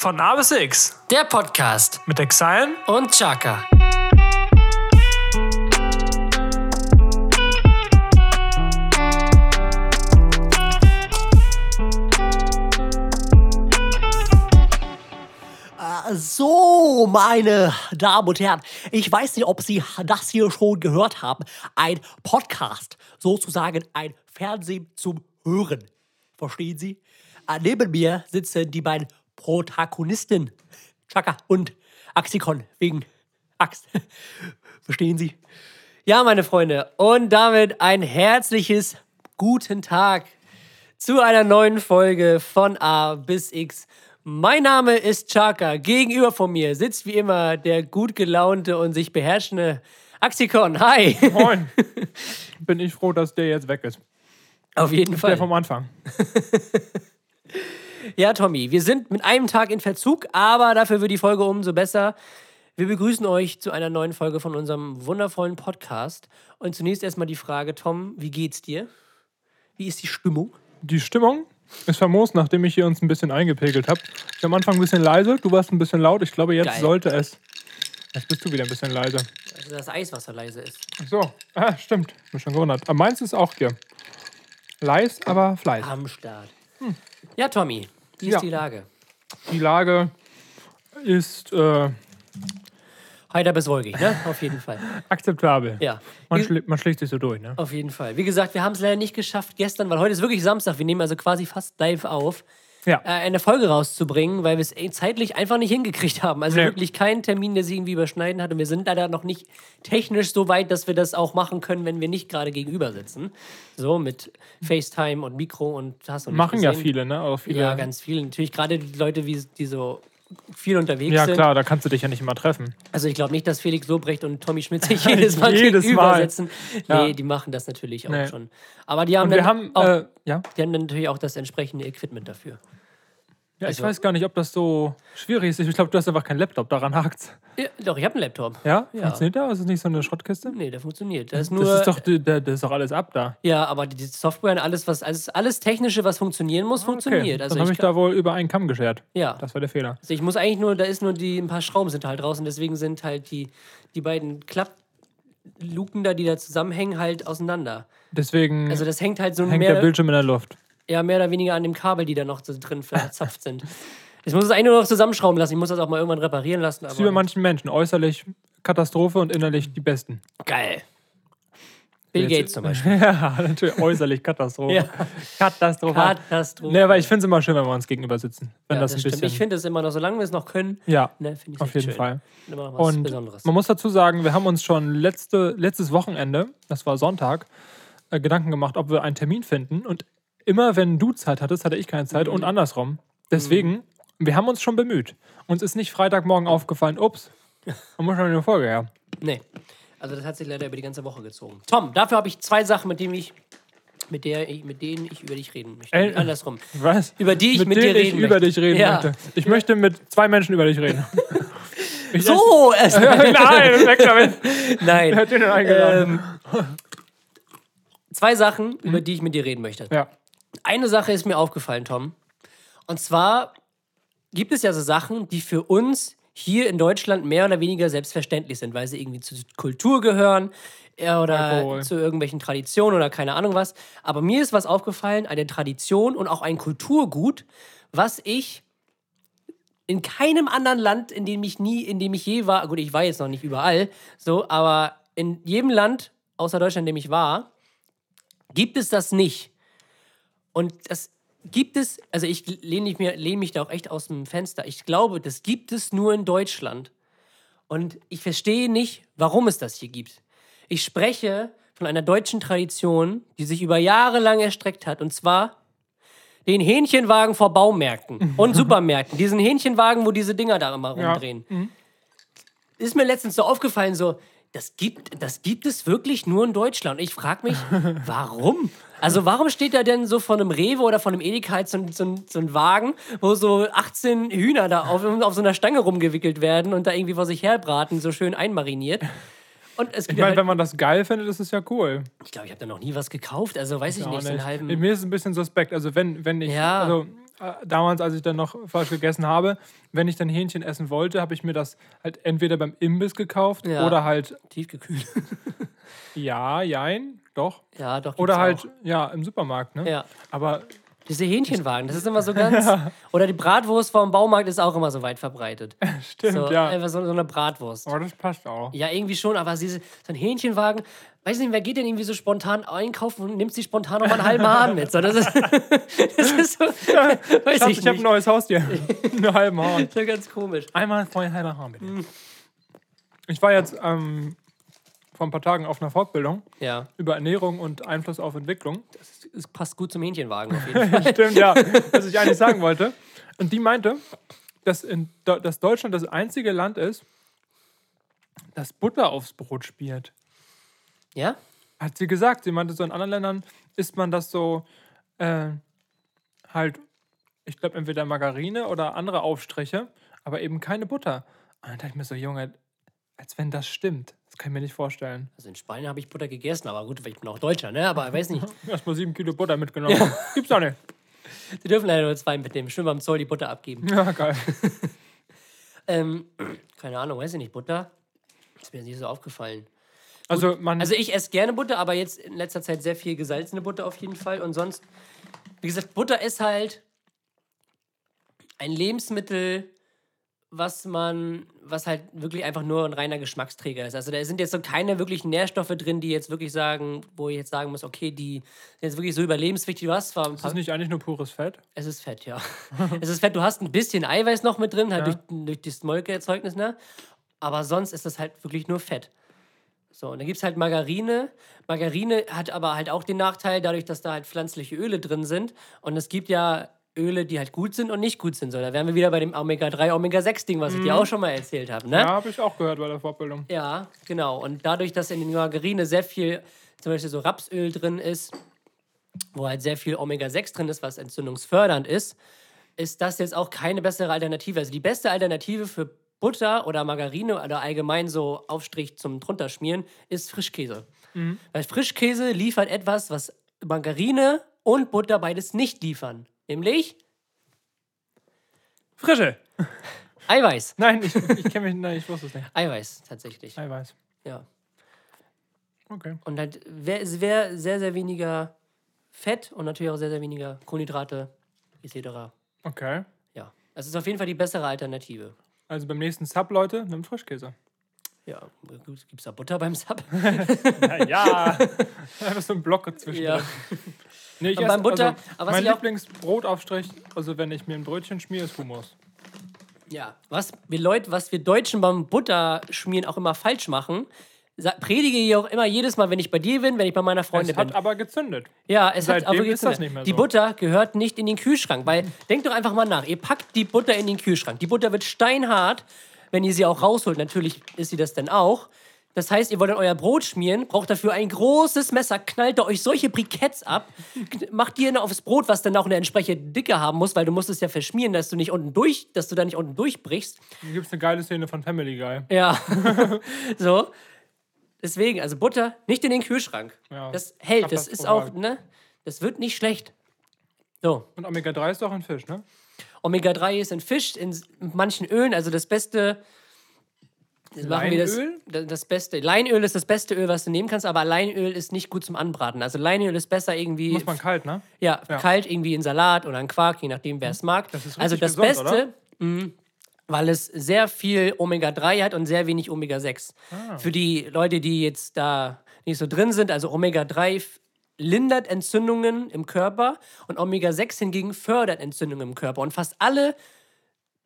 Von A bis X Der Podcast mit Exile und Chaka. So, meine Damen und Herren, ich weiß nicht, ob Sie das hier schon gehört haben. Ein Podcast, sozusagen ein Fernsehen zum Hören. Verstehen Sie? Äh, neben mir sitzen die beiden Protagonisten, Chaka und Axikon, wegen Axt. Verstehen Sie? Ja, meine Freunde, und damit ein herzliches guten Tag zu einer neuen Folge von A bis X. Mein Name ist Chaka. Gegenüber von mir sitzt wie immer der gut gelaunte und sich beherrschende Axikon. Hi. Moin. Bin ich froh, dass der jetzt weg ist. Auf jeden Der Fall. vom Anfang. Ja, Tommy, wir sind mit einem Tag in Verzug, aber dafür wird die Folge umso besser. Wir begrüßen euch zu einer neuen Folge von unserem wundervollen Podcast. Und zunächst erstmal die Frage, Tom, wie geht's dir? Wie ist die Stimmung? Die Stimmung ist famos, nachdem ich hier uns ein bisschen eingepegelt habe. Ich war am Anfang ein bisschen leise, du warst ein bisschen laut. Ich glaube, jetzt Geil. sollte es. Jetzt bist du wieder ein bisschen leise. Also das Eiswasser leise ist. Ach so, ah, stimmt. Bin schon gewundert. Aber meins ist auch hier. Leis, aber Fleiß. Am Start. Ja, Tommy, wie ist Ja. die Lage? Die Lage ist äh, Heiter bis wolkig, ne? Auf jeden Fall. akzeptabel. Ja. Man, schli man schlägt sich so durch, ne? Auf jeden Fall. Wie gesagt, wir haben es leider nicht geschafft gestern, weil heute ist wirklich Samstag. Wir nehmen also quasi fast live auf, Ja. äh, eine Folge rauszubringen, weil wir es eh zeitlich einfach nicht hingekriegt haben. Also Nee. wirklich keinen Termin, der sich irgendwie überschneiden hat. Und wir sind leider noch nicht technisch so weit, dass wir das auch machen können, wenn wir nicht gerade gegenüber sitzen. So mit FaceTime und Mikro und hast du nicht Machen ja viele, ne? Auch viele. Ja, ganz viele. Natürlich gerade die Leute, wie, die so viel unterwegs Ja, sind. klar, da kannst du dich ja nicht immer treffen. Also ich glaube nicht, dass Felix Lobrecht und Tommy Schmidt sich jedes Mal Jedes gegenüber Mal. Ja. Nee, die machen das natürlich auch Nee. schon. Aber die haben, Und dann haben, auch, äh, ja. die haben dann natürlich auch das entsprechende Equipment dafür. Ja, ich Also- weiß gar nicht, ob das so schwierig ist. Ich glaube, du hast einfach keinen Laptop, daran hakt's. Ja, doch, ich habe einen Laptop. Ja? Ja. Funktioniert der? Ist es nicht so eine Schrottkiste? Nee, der funktioniert. Das ist nur. Das ist doch, das ist doch alles ab da. ja, aber die Software und alles, was alles, alles Technische, was funktionieren muss, funktioniert. Also Dann habe ich, ich da wohl über einen Kamm geschert. ja. Das war der Fehler. Also ich muss eigentlich nur, da ist nur die, ein paar Schrauben sind halt raus und deswegen sind halt die, die beiden Klappluken da, die da zusammenhängen, halt auseinander. Deswegen Also das hängt halt so hängt mehr, der Bildschirm in der Luft. Ja, mehr oder weniger an dem Kabel, die da noch so drin verzapft sind. Ich muss es eigentlich nur noch zusammenschrauben lassen. Ich muss das auch mal irgendwann reparieren lassen. Das ist wie bei Aber manchen Menschen. Äußerlich Katastrophe und innerlich die Besten. geil. Bill Jetzt- Gates zum Beispiel. ja, natürlich. Äußerlich Katastrophe. Ja. Katastrophe. Katastrophe. Nee, aber ich finde es immer schön, wenn wir uns gegenüber sitzen. Wenn ja, das, das ein bisschen. Ich finde es immer noch, solange wir es noch können, ja, ne, ich auf jeden schön. Fall. Immer noch was Und Besonderes. man muss dazu sagen, wir haben uns schon letzte, letztes Wochenende, das war Sonntag, äh, Gedanken gemacht, ob wir einen Termin finden. Und immer wenn du Zeit hattest, hatte ich keine Zeit Mhm. und andersrum. Deswegen, wir haben uns schon bemüht. Uns ist nicht Freitagmorgen aufgefallen, ups, man muss schon eine Folge her. Nee. Also das hat sich leider über die ganze Woche gezogen. Tom, dafür habe ich zwei Sachen, mit denen ich, mit, der ich, mit denen ich über dich reden möchte. Äh, Andersrum. Was? Über die ich mit denen dir ich reden über möchte. dich reden Ja. möchte. Ich möchte mit zwei Menschen über dich reden. Ich So, es, Nein, weg damit. nein. Hat den denn eingeladen? Ähm, zwei Sachen, über die ich mit dir reden möchte. ja. Eine Sache ist mir aufgefallen, Tom. Und zwar gibt es ja so Sachen, die für uns hier in Deutschland mehr oder weniger selbstverständlich sind, weil sie irgendwie zur Kultur gehören äh, oder Alkohol. zu irgendwelchen Traditionen oder keine Ahnung was. Aber mir ist was aufgefallen, eine Tradition und auch ein Kulturgut, was ich in keinem anderen Land, in dem ich nie, in dem ich je war, gut, ich war jetzt noch nicht überall, so, aber in jedem Land außer Deutschland, in dem ich war, gibt es das nicht. Und das gibt es, also ich lehne mich, lehne mich da auch echt aus dem Fenster. Ich glaube, das gibt es nur in Deutschland. Und ich verstehe nicht, warum es das hier gibt. Ich spreche von einer deutschen Tradition, die sich über Jahre lang erstreckt hat. Und zwar den Hähnchenwagen vor Baumärkten und Supermärkten. Diesen Hähnchenwagen, wo diese Dinger da immer Ja. rumdrehen. Ist mir letztens so aufgefallen, so, das gibt, das gibt es wirklich nur in Deutschland. Und ich frage mich, warum? Also warum steht da denn so von einem Rewe oder von einem Edeka so, ein- so, so ein Wagen, wo so 18 Hühner da auf, auf so einer Stange rumgewickelt werden und da irgendwie vor sich herbraten, so schön einmariniert. Und es Ich meine, halt, wenn man das geil findet, ist es ja cool. ich glaube, ich habe da noch nie was gekauft, also weiß ich Ja, nicht, so einen halben... Mir ist es ein bisschen suspekt. Also wenn, wenn ich, Ja. also damals, als ich dann noch falsch gegessen habe, wenn ich dann Hähnchen essen wollte, habe ich mir das halt entweder beim Imbiss gekauft Ja. oder halt, Tiefgekühlt. ja, jein, doch. ja, doch. Oder halt, Auch. ja, im Supermarkt, ne? Ja. Aber Diese Hähnchenwagen, das ist immer so ganz. Oder die Bratwurst vom Baumarkt ist auch immer so weit verbreitet. stimmt, So, ja. Einfach so, so eine Bratwurst. Aber das passt auch. Ja, irgendwie schon, aber diese, so ein Hähnchenwagen, weiß nicht, wer geht denn irgendwie so spontan einkaufen und nimmt sich spontan noch mal einen halben Hahn mit? So, das, ist, das ist so, weiß Schatz, ich ich habe ein neues Haustier. Einen halben Hahn. So ganz komisch. Einmal ein halber Hahn, bitte. Ich war jetzt ähm, vor ein paar Tagen auf einer Fortbildung Ja, über Ernährung und Einfluss auf Entwicklung. es passt gut zum Hähnchenwagen auf jeden Fall. Stimmt, ja, was ich eigentlich sagen wollte. Und die meinte, dass, in, dass Deutschland das einzige Land ist, das Butter aufs Brot spielt. Ja? Hat sie gesagt. Sie meinte, so in anderen Ländern isst man das so äh, halt, ich glaube, entweder Margarine oder andere Aufstriche, aber eben keine Butter. Und dann dachte ich mir so, Junge, als wenn das stimmt. Kann ich mir nicht vorstellen. Also in Spanien habe ich Butter gegessen, aber gut, weil ich bin auch Deutscher, ne? Aber ich weiß nicht. Erstmal sieben Kilo Butter mitgenommen. Gibt's doch nicht. Sie dürfen leider nur zwei mitnehmen. Schön beim Zoll die Butter abgeben. Ja, geil. Ähm, keine Ahnung, weiß ich nicht. Butter? Ist mir nicht so aufgefallen. Also man. Also ich esse gerne Butter, aber jetzt in letzter Zeit sehr viel gesalzene Butter auf jeden Fall. Und sonst, wie gesagt, Butter ist halt ein Lebensmittel, was man, was halt wirklich einfach nur ein reiner Geschmacksträger ist. Also da sind jetzt so keine wirklichen Nährstoffe drin, die jetzt wirklich sagen, wo ich jetzt sagen muss, okay, die sind jetzt wirklich so überlebenswichtig. Du hast zwar ist das nicht eigentlich nur pures Fett? es ist Fett, ja. es ist Fett. Du hast ein bisschen Eiweiß noch mit drin, halt Ja. durch, durch das Molkeerzeugnis, ne? Aber sonst ist das halt wirklich nur Fett. So, und dann gibt es halt Margarine. Margarine hat aber halt auch den Nachteil, dadurch, dass da halt pflanzliche Öle drin sind. Und es gibt ja Öle, die halt gut sind und nicht gut sind. So, da wären wir wieder bei dem Omega-3, Omega-6-Ding, was ich dir auch schon mal erzählt habe, ne? Ja, habe ich auch gehört bei der Fortbildung. Ja, genau. Und dadurch, dass in den Margarine sehr viel, zum Beispiel so Rapsöl drin ist, wo halt sehr viel Omega-6 drin ist, was entzündungsfördernd ist, ist das jetzt auch keine bessere Alternative. Also die beste Alternative für Butter oder Margarine oder allgemein so Aufstrich zum drunterschmieren ist Frischkäse. Weil Frischkäse liefert etwas, was Margarine und Butter beides nicht liefern. Nämlich Frische! Eiweiß. Nein, ich, ich kenne mich, nein, ich wusste es nicht. Eiweiß, tatsächlich. Eiweiß. Ja. Okay. Und halt wäre sehr, sehr weniger Fett und natürlich auch sehr, sehr weniger Kohlenhydrate etc. Okay. Ja. Es ist auf jeden Fall die bessere Alternative. Also beim nächsten Sub, Leute, nimmt Frischkäse. Ja, gibt es da Butter beim Sub? Ja, ja. Einfach so ein Block dazwischen. Ja. Nee, ich esse, beim Butter- also, aber mein Lieblingsbrotaufstrich, also wenn ich mir ein Brötchen schmiere, ist Hummus. Ja. Was wir Leute, was wir Deutschen beim Butterschmieren auch immer falsch machen, predige ich auch immer jedes Mal, wenn ich bei dir bin, wenn ich bei meiner Freundin Es bin. hat aber gezündet. Ja, es hat Seitdem aber das Sinn. nicht mehr Die so. Butter gehört nicht in den Kühlschrank, weil denkt doch einfach mal nach. Ihr packt die Butter in den Kühlschrank. Die Butter wird steinhart, wenn ihr sie auch rausholt. Natürlich ist sie das dann auch. Das heißt, ihr wollt dann euer Brot schmieren, braucht dafür ein großes Messer, knallt da euch solche Briketts ab, macht die dann aufs Brot, was dann auch eine entsprechende Dicke haben muss, weil du musst es ja verschmieren, dass du nicht unten durch, dass du da nicht unten durchbrichst. Hier gibt es eine geile Szene von Family Guy. Ja. so. Deswegen, also Butter nicht in den Kühlschrank. Ja, Das hält. Das ist auch, ne? Das wird nicht schlecht. So. Und Omega-3 ist doch ein Fisch, ne? Omega-3 ist in Fisch, in manchen Ölen, also das beste. Das machen wir das, das Beste. Leinöl ist das beste Öl, was du nehmen kannst, aber Leinöl ist nicht gut zum Anbraten. Also Leinöl ist besser irgendwie. Muss man kalt, ne? Ja, Ja. kalt irgendwie in Salat oder in Quark, je nachdem, wer es mag. Das ist also das gesund, Beste, mh, weil es sehr viel Omega-3 hat und sehr wenig Omega-6. Ah. Für die Leute, die jetzt da nicht so drin sind, also Omega-3 f- lindert Entzündungen im Körper und Omega-6 hingegen fördert Entzündungen im Körper. Und fast alle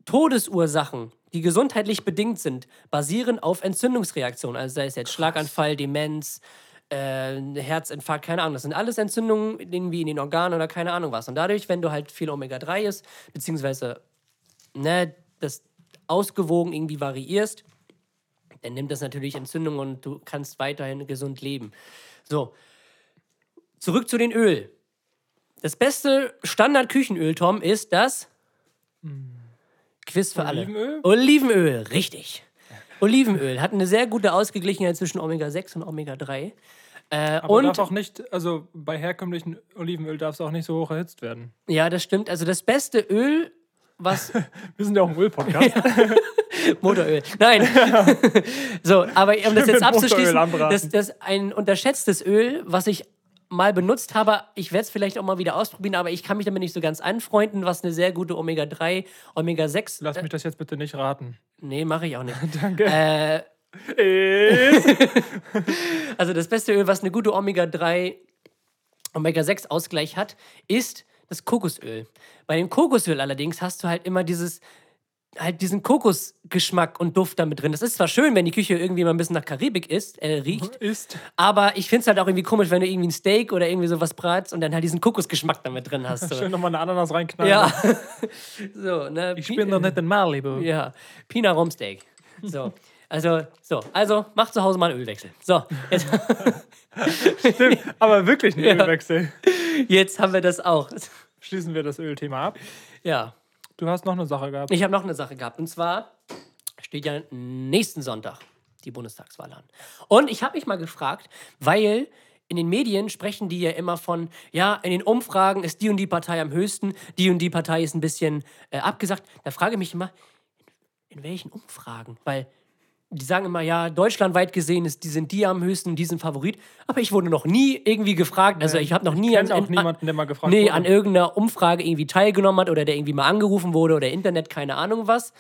Todesursachen, die gesundheitlich bedingt sind, basieren auf Entzündungsreaktionen. Also sei es jetzt Schlaganfall, Demenz, äh, Herzinfarkt, keine Ahnung. Das sind alles Entzündungen irgendwie in den Organen oder keine Ahnung was. Und dadurch, wenn du halt viel Omega-3 ist, beziehungsweise ne, das ausgewogen irgendwie variierst, dann nimmt das natürlich Entzündungen und du kannst weiterhin gesund leben. So, zurück zu den Öl. Das beste Standard-Küchenöl, Tom, ist das Quiz für Olivenöl? alle. Olivenöl, richtig. Olivenöl hat eine sehr gute Ausgeglichenheit zwischen Omega-6 und Omega-3. Äh, Aber und darf auch nicht, also bei herkömmlichen Olivenöl darf es auch nicht so hoch erhitzt werden. ja, das stimmt. Also das beste Öl, was Wir sind ja auch ein Öl-Podcast. Motoröl. Nein. so, aber um das jetzt abzuschließen, das, das ein unterschätztes Öl, was ich mal benutzt habe, ich werde es vielleicht auch mal wieder ausprobieren, aber ich kann mich damit nicht so ganz anfreunden, was eine sehr gute Omega-3, Omega-6. Lass mich das jetzt bitte nicht raten. Nee, mache ich auch nicht. Danke. äh, Ist. also das beste Öl, was eine gute Omega-3, Omega-6-Ausgleich hat, ist das Kokosöl. Bei dem Kokosöl allerdings hast du halt immer dieses halt diesen Kokosgeschmack und Duft damit drin. Das ist zwar schön, wenn die Küche irgendwie mal ein bisschen nach Karibik ist, äh, riecht, Ist. aber ich finde es halt auch irgendwie komisch, wenn du irgendwie ein Steak oder irgendwie sowas bratst und dann halt diesen Kokosgeschmack damit drin hast. So. Schön nochmal eine Ananas reinknallen. Ja. so, ne? Ich bin doch nicht in Malibu. Ja, Pina Rumsteak. So. Also, so, also mach zu Hause mal einen Ölwechsel. So, jetzt, Stimmt, aber wirklich ein Ja. Ölwechsel. jetzt haben wir das auch. Schließen wir das Ölthema ab. Ja, Du hast noch eine Sache gehabt. ich habe noch eine Sache gehabt. Und zwar steht ja nächsten Sonntag die Bundestagswahl an. Und ich habe mich mal gefragt, weil in den Medien sprechen die ja immer von, ja, in den Umfragen ist die und die Partei am höchsten, die und die Partei ist ein bisschen äh, abgesagt. Da frage ich mich immer, in welchen Umfragen? Weil die sagen immer, ja, deutschlandweit gesehen ist, die sind die am höchsten, die sind Favorit. Aber ich wurde noch nie irgendwie gefragt. Also ich habe noch nie kenn an, auch niemanden, der mal gefragt nee, wurde. an irgendeiner Umfrage irgendwie teilgenommen hat oder der irgendwie mal angerufen wurde oder Internet, keine Ahnung was.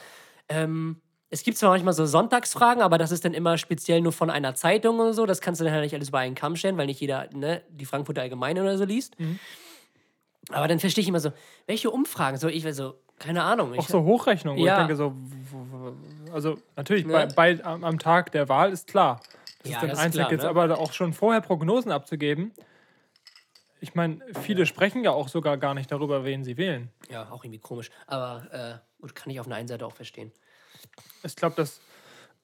Ähm, es gibt zwar manchmal so Sonntagsfragen, aber das ist dann immer speziell nur von einer Zeitung oder so. Das kannst du dann halt nicht alles über einen Kamm stellen, weil nicht jeder ne, die Frankfurter Allgemeine oder so liest. Mhm. Aber dann verstehe ich immer so, welche Umfragen? So, ich so, keine Ahnung. Auch so Hochrechnung, wo Ja. ich denke so, also natürlich, Ne? bei, bei, am, Tag der Wahl ist klar. Das Ja, ist dann einzeln klar, jetzt, ne? aber auch schon vorher Prognosen abzugeben. Ich meine, viele sprechen ja auch sogar gar nicht darüber, wen sie wählen. ja, auch irgendwie komisch. Aber äh, gut, kann ich auf einer einen Seite auch verstehen. Ich glaube, das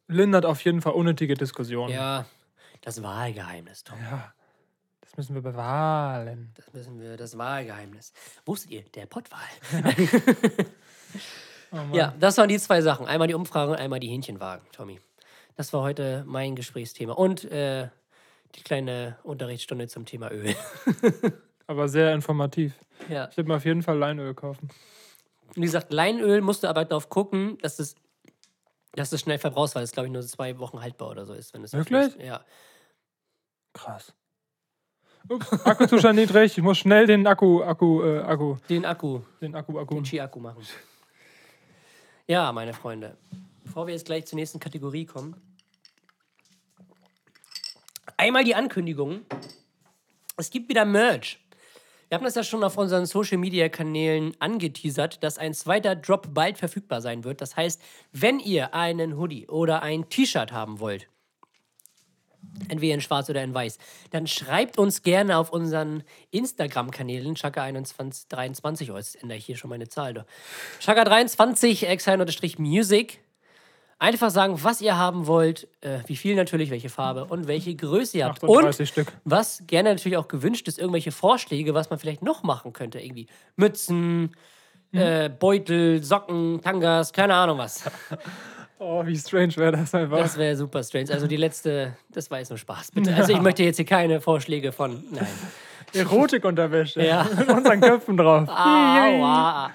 lindert auf jeden Fall unnötige Diskussionen. Ja, das Wahlgeheimnis, Tom. Ja, müssen wir bewahren. Das müssen wir, das Wahlgeheimnis. Wusstet ihr, der Pottwahl? Oh ja, das waren die zwei Sachen. Einmal die Umfrage und einmal die Hähnchenwagen, Tommy. Das war heute mein Gesprächsthema. Und äh, die kleine Unterrichtsstunde zum Thema Öl. Aber sehr informativ. ja. Ich würde mir auf jeden Fall Leinöl kaufen. Wie gesagt, Leinöl musst du aber darauf gucken, dass es, dass es schnell verbrauchst, weil es, glaube ich, nur zwei Wochen haltbar oder so ist. Wenn es Wirklich? Ja. Krass. Ups, Akkuzustand niedrig. Ich muss schnell den Akku, Akku, äh, Akku, Den Akku, den Akku, Akku. den Ski-Akku machen. Ja, meine Freunde. Bevor wir jetzt gleich zur nächsten Kategorie kommen. Einmal die Ankündigung. Es gibt wieder Merch. Wir haben das ja schon auf unseren Social Media Kanälen angeteasert, dass ein zweiter Drop bald verfügbar sein wird. Das heißt, wenn ihr einen Hoodie oder ein T-Shirt haben wollt, entweder in schwarz oder in weiß, dann schreibt uns gerne auf unseren Instagram-Kanälen, Chaka2123, oh, jetzt ändere ich hier schon meine Zahl. doch. Chaka23, exile-music. Einfach sagen, was ihr haben wollt, äh, wie viel natürlich, welche Farbe und welche Größe ihr habt. 38 Und Stück. was gerne natürlich auch gewünscht ist, irgendwelche Vorschläge, was man vielleicht noch machen könnte. Irgendwie Mützen, äh, Beutel, Socken, Tangas, keine Ahnung was. Oh, wie strange wäre das einfach. Das wäre super strange. Also die letzte, das war jetzt nur Spaß, bitte. Also ich möchte jetzt hier keine Vorschläge von. Nein. Erotikunterwäsche. Ja. Mit unseren Köpfen drauf. Aua.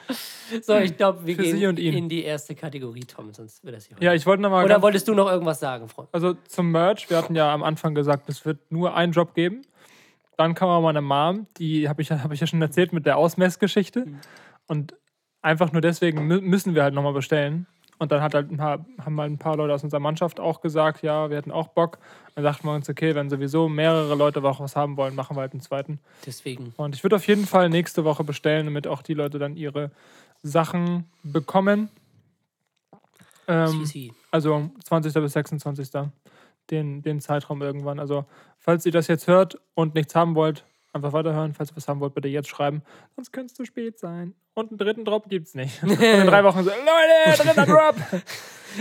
So, ich glaube, wir Für gehen in die erste Kategorie, Tom, sonst wird das hier. Ja, ich wollte nochmal. Oder wolltest du noch irgendwas sagen, Freund? Also zum Merch, wir hatten ja am Anfang gesagt, es wird nur einen Drop geben. Dann kam aber meine Mom, die habe ich, hab ich ja schon erzählt mit der Ausmessgeschichte. Und einfach nur deswegen mü müssen wir halt nochmal bestellen. Und dann hat halt ein paar, haben halt ein paar Leute aus unserer Mannschaft auch gesagt, ja, wir hätten auch Bock. Dann dachten wir uns, okay, wenn sowieso mehrere Leute auch was haben wollen, machen wir halt einen zweiten. Deswegen. Und ich würde auf jeden Fall nächste Woche bestellen, damit auch die Leute dann ihre Sachen bekommen. Ähm, also 20. bis 26. Den, den Zeitraum irgendwann. Also, falls ihr das jetzt hört und nichts haben wollt, einfach weiterhören. Falls ihr was haben wollt, bitte jetzt schreiben. Sonst könnte es zu spät sein. Und einen dritten Drop gibt es nicht. Und in drei Wochen so, Leute, dritter Drop!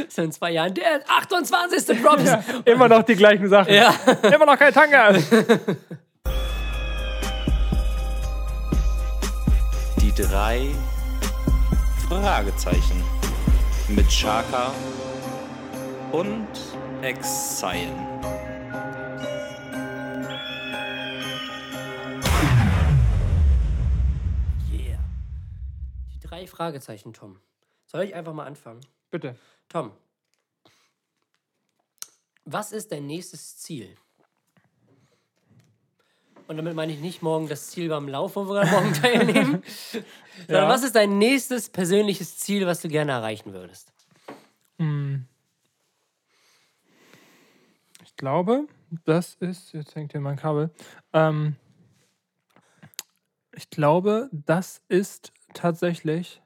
So in zwei Jahren, der 28. Drop ist. Ja. Immer noch die gleichen Sachen. ja. Immer noch kein Tanga. Die drei Fragezeichen mit Chaka und Exile. Fragezeichen, Tom. Soll ich einfach mal anfangen? Bitte. Tom, was ist dein nächstes Ziel? Und damit meine ich nicht morgen das Ziel beim Lauf, wo wir gerade morgen teilnehmen. Sondern Ja. was ist dein nächstes persönliches Ziel, was du gerne erreichen würdest? Ich glaube, das ist. Jetzt hängt hier mein Kabel. Ähm, ich glaube, das ist tatsächlich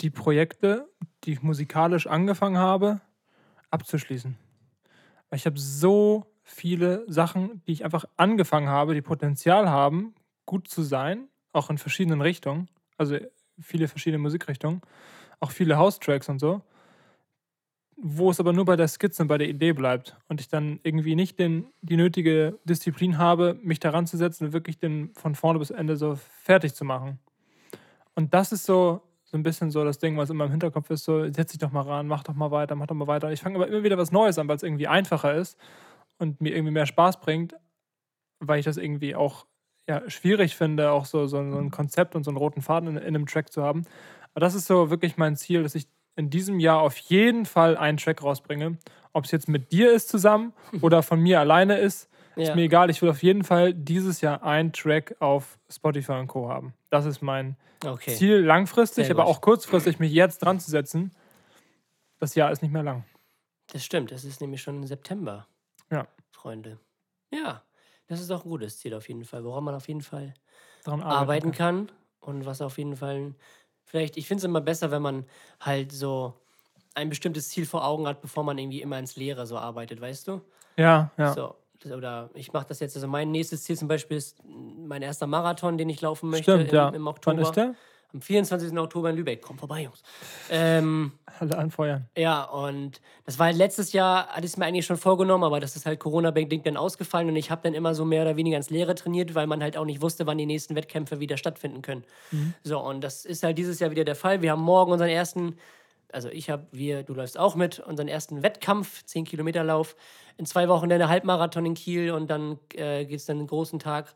die Projekte, die ich musikalisch angefangen habe, abzuschließen. Ich habe so viele Sachen, die ich einfach angefangen habe, die Potenzial haben, gut zu sein, auch in verschiedenen Richtungen, also viele verschiedene Musikrichtungen, auch viele House-Tracks und so, wo es aber nur bei der Skizze und bei der Idee bleibt und ich dann irgendwie nicht den, die nötige Disziplin habe, mich daran zu setzen und wirklich den von vorne bis Ende so fertig zu machen. Und das ist so, so ein bisschen so das Ding, was in meinem Hinterkopf ist, so setz dich doch mal ran, mach doch mal weiter, mach doch mal weiter. Ich fange aber immer wieder was Neues an, weil es irgendwie einfacher ist und mir irgendwie mehr Spaß bringt, weil ich das irgendwie auch ja, schwierig finde, auch so, so, so ein Konzept und so einen roten Faden in, in einem Track zu haben. Aber das ist so wirklich mein Ziel, dass ich in diesem Jahr auf jeden Fall einen Track rausbringe. Ob es jetzt mit dir ist zusammen oder von mir alleine ist, Ja. ist mir egal. Ich will auf jeden Fall dieses Jahr einen Track auf Spotify und Co. haben. Das ist mein Okay. Ziel langfristig, aber auch kurzfristig mich jetzt dran zu setzen. Das Jahr ist nicht mehr lang. Das stimmt, es ist nämlich schon September, Ja, Freunde. Ja, das ist auch ein gutes Ziel auf jeden Fall, woran man auf jeden Fall daran arbeiten arbeiten. kann und was auf jeden Fall vielleicht, ich finde es immer besser, wenn man halt so ein bestimmtes Ziel vor Augen hat, bevor man irgendwie immer ins Leere so arbeitet, weißt du? Ja, ja. So, oder ich mache das jetzt, also mein nächstes Ziel zum Beispiel ist mein erster Marathon, den ich laufen möchte Stimmt, im, ja. im Oktober. Wann ist der? Am 24. Oktober in Lübeck. Kommt vorbei, Jungs. Ähm, Alle anfeuern. ja, und das war halt letztes Jahr, hatte ich es mir eigentlich schon vorgenommen, aber das ist halt Corona-bedingt dann ausgefallen und ich habe dann immer so mehr oder weniger ins Leere trainiert, weil man halt auch nicht wusste, wann die nächsten Wettkämpfe wieder stattfinden können. So, und das ist halt dieses Jahr wieder der Fall. Wir haben morgen unseren ersten, also ich habe, wir, du läufst auch mit, unseren ersten Wettkampf, 10 Kilometer Lauf. In zwei Wochen dann der Halbmarathon in Kiel und dann äh, geht es dann einen großen Tag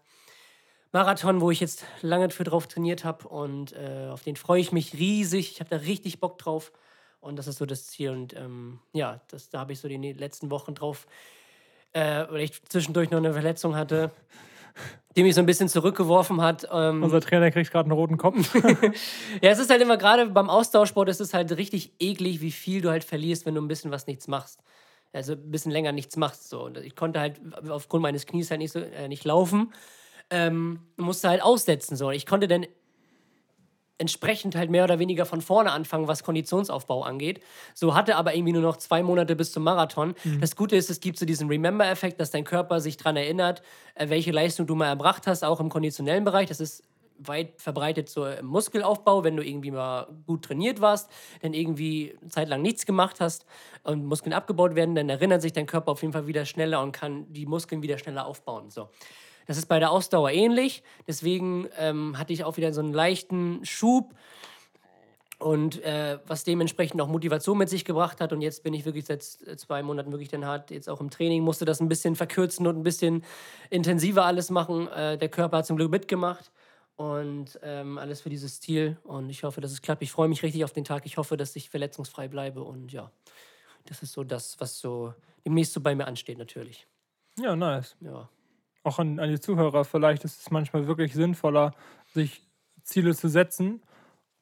Marathon, wo ich jetzt lange für drauf trainiert habe und äh, auf den freue ich mich riesig. Ich habe da richtig Bock drauf und das ist so das Ziel und ähm, ja, das, da habe ich so die ne- letzten Wochen drauf, äh, weil ich zwischendurch noch eine Verletzung hatte, die mich so ein bisschen zurückgeworfen hat. Ähm, Unser Trainer kriegt gerade einen roten Kopf. ja, es ist halt immer gerade beim Austauschsport, ist es halt richtig eklig, wie viel du halt verlierst, wenn du ein bisschen was nichts machst. Also ein bisschen länger nichts machst. So. Und ich konnte halt aufgrund meines Knies halt nicht, so, äh, nicht laufen. Ähm, musste halt aussetzen. So. Ich konnte dann entsprechend halt mehr oder weniger von vorne anfangen, was Konditionsaufbau angeht. So hatte aber irgendwie nur noch zwei Monate bis zum Marathon. Das Gute ist, es gibt so diesen Remember-Effekt, dass dein Körper sich daran erinnert, äh, welche Leistung du mal erbracht hast, auch im konditionellen Bereich. Das ist weit verbreitet so im Muskelaufbau, wenn du irgendwie mal gut trainiert warst, dann irgendwie eine Zeit lang nichts gemacht hast und Muskeln abgebaut werden, dann erinnert sich dein Körper auf jeden Fall wieder schneller und kann die Muskeln wieder schneller aufbauen. So. Das ist bei der Ausdauer ähnlich. Deswegen ähm, hatte ich auch wieder so einen leichten Schub und äh, was dementsprechend auch Motivation mit sich gebracht hat. Und jetzt bin ich wirklich seit z- zwei Monaten wirklich dann hart, jetzt auch im Training, musste das ein bisschen verkürzen und ein bisschen intensiver alles machen. Äh, der Körper hat zum Glück mitgemacht und ähm, alles für dieses Ziel. Und ich hoffe, dass es klappt. Ich freue mich richtig auf den Tag. Ich hoffe, dass ich verletzungsfrei bleibe. Und ja, das ist so das, was so demnächst so bei mir ansteht, natürlich. ja, nice. Ja. Auch an, an die Zuhörer, vielleicht ist es manchmal wirklich sinnvoller, sich Ziele zu setzen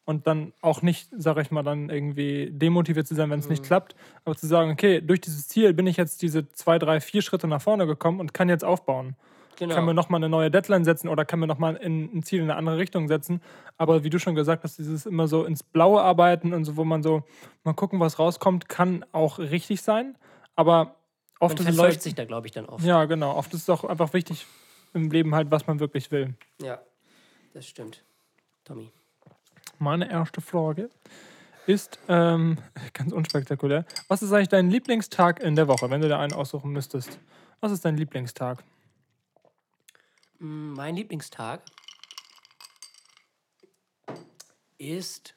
und dann auch nicht, sage ich mal, dann irgendwie demotiviert zu sein, wenn es nicht klappt, aber zu sagen, okay, durch dieses Ziel bin ich jetzt diese zwei, drei, vier Schritte nach vorne gekommen und kann jetzt aufbauen. Genau. Kann mir nochmal eine neue Deadline setzen oder kann mir nochmal ein Ziel in eine andere Richtung setzen. Aber wie du schon gesagt hast, dieses immer so ins Blaue arbeiten und so, wo man so mal gucken, was rauskommt, kann auch richtig sein. Aber oft Man verläuft halt, sich da, glaube ich, dann oft. Ja, genau. Oft ist es auch einfach wichtig im Leben halt, was man wirklich will. Ja, das stimmt. Tommy. Meine erste Frage ist ähm, ganz unspektakulär. Was ist eigentlich dein Lieblingstag in der Woche, wenn du da einen aussuchen müsstest? Was ist dein Lieblingstag? Mm, Mein Lieblingstag ist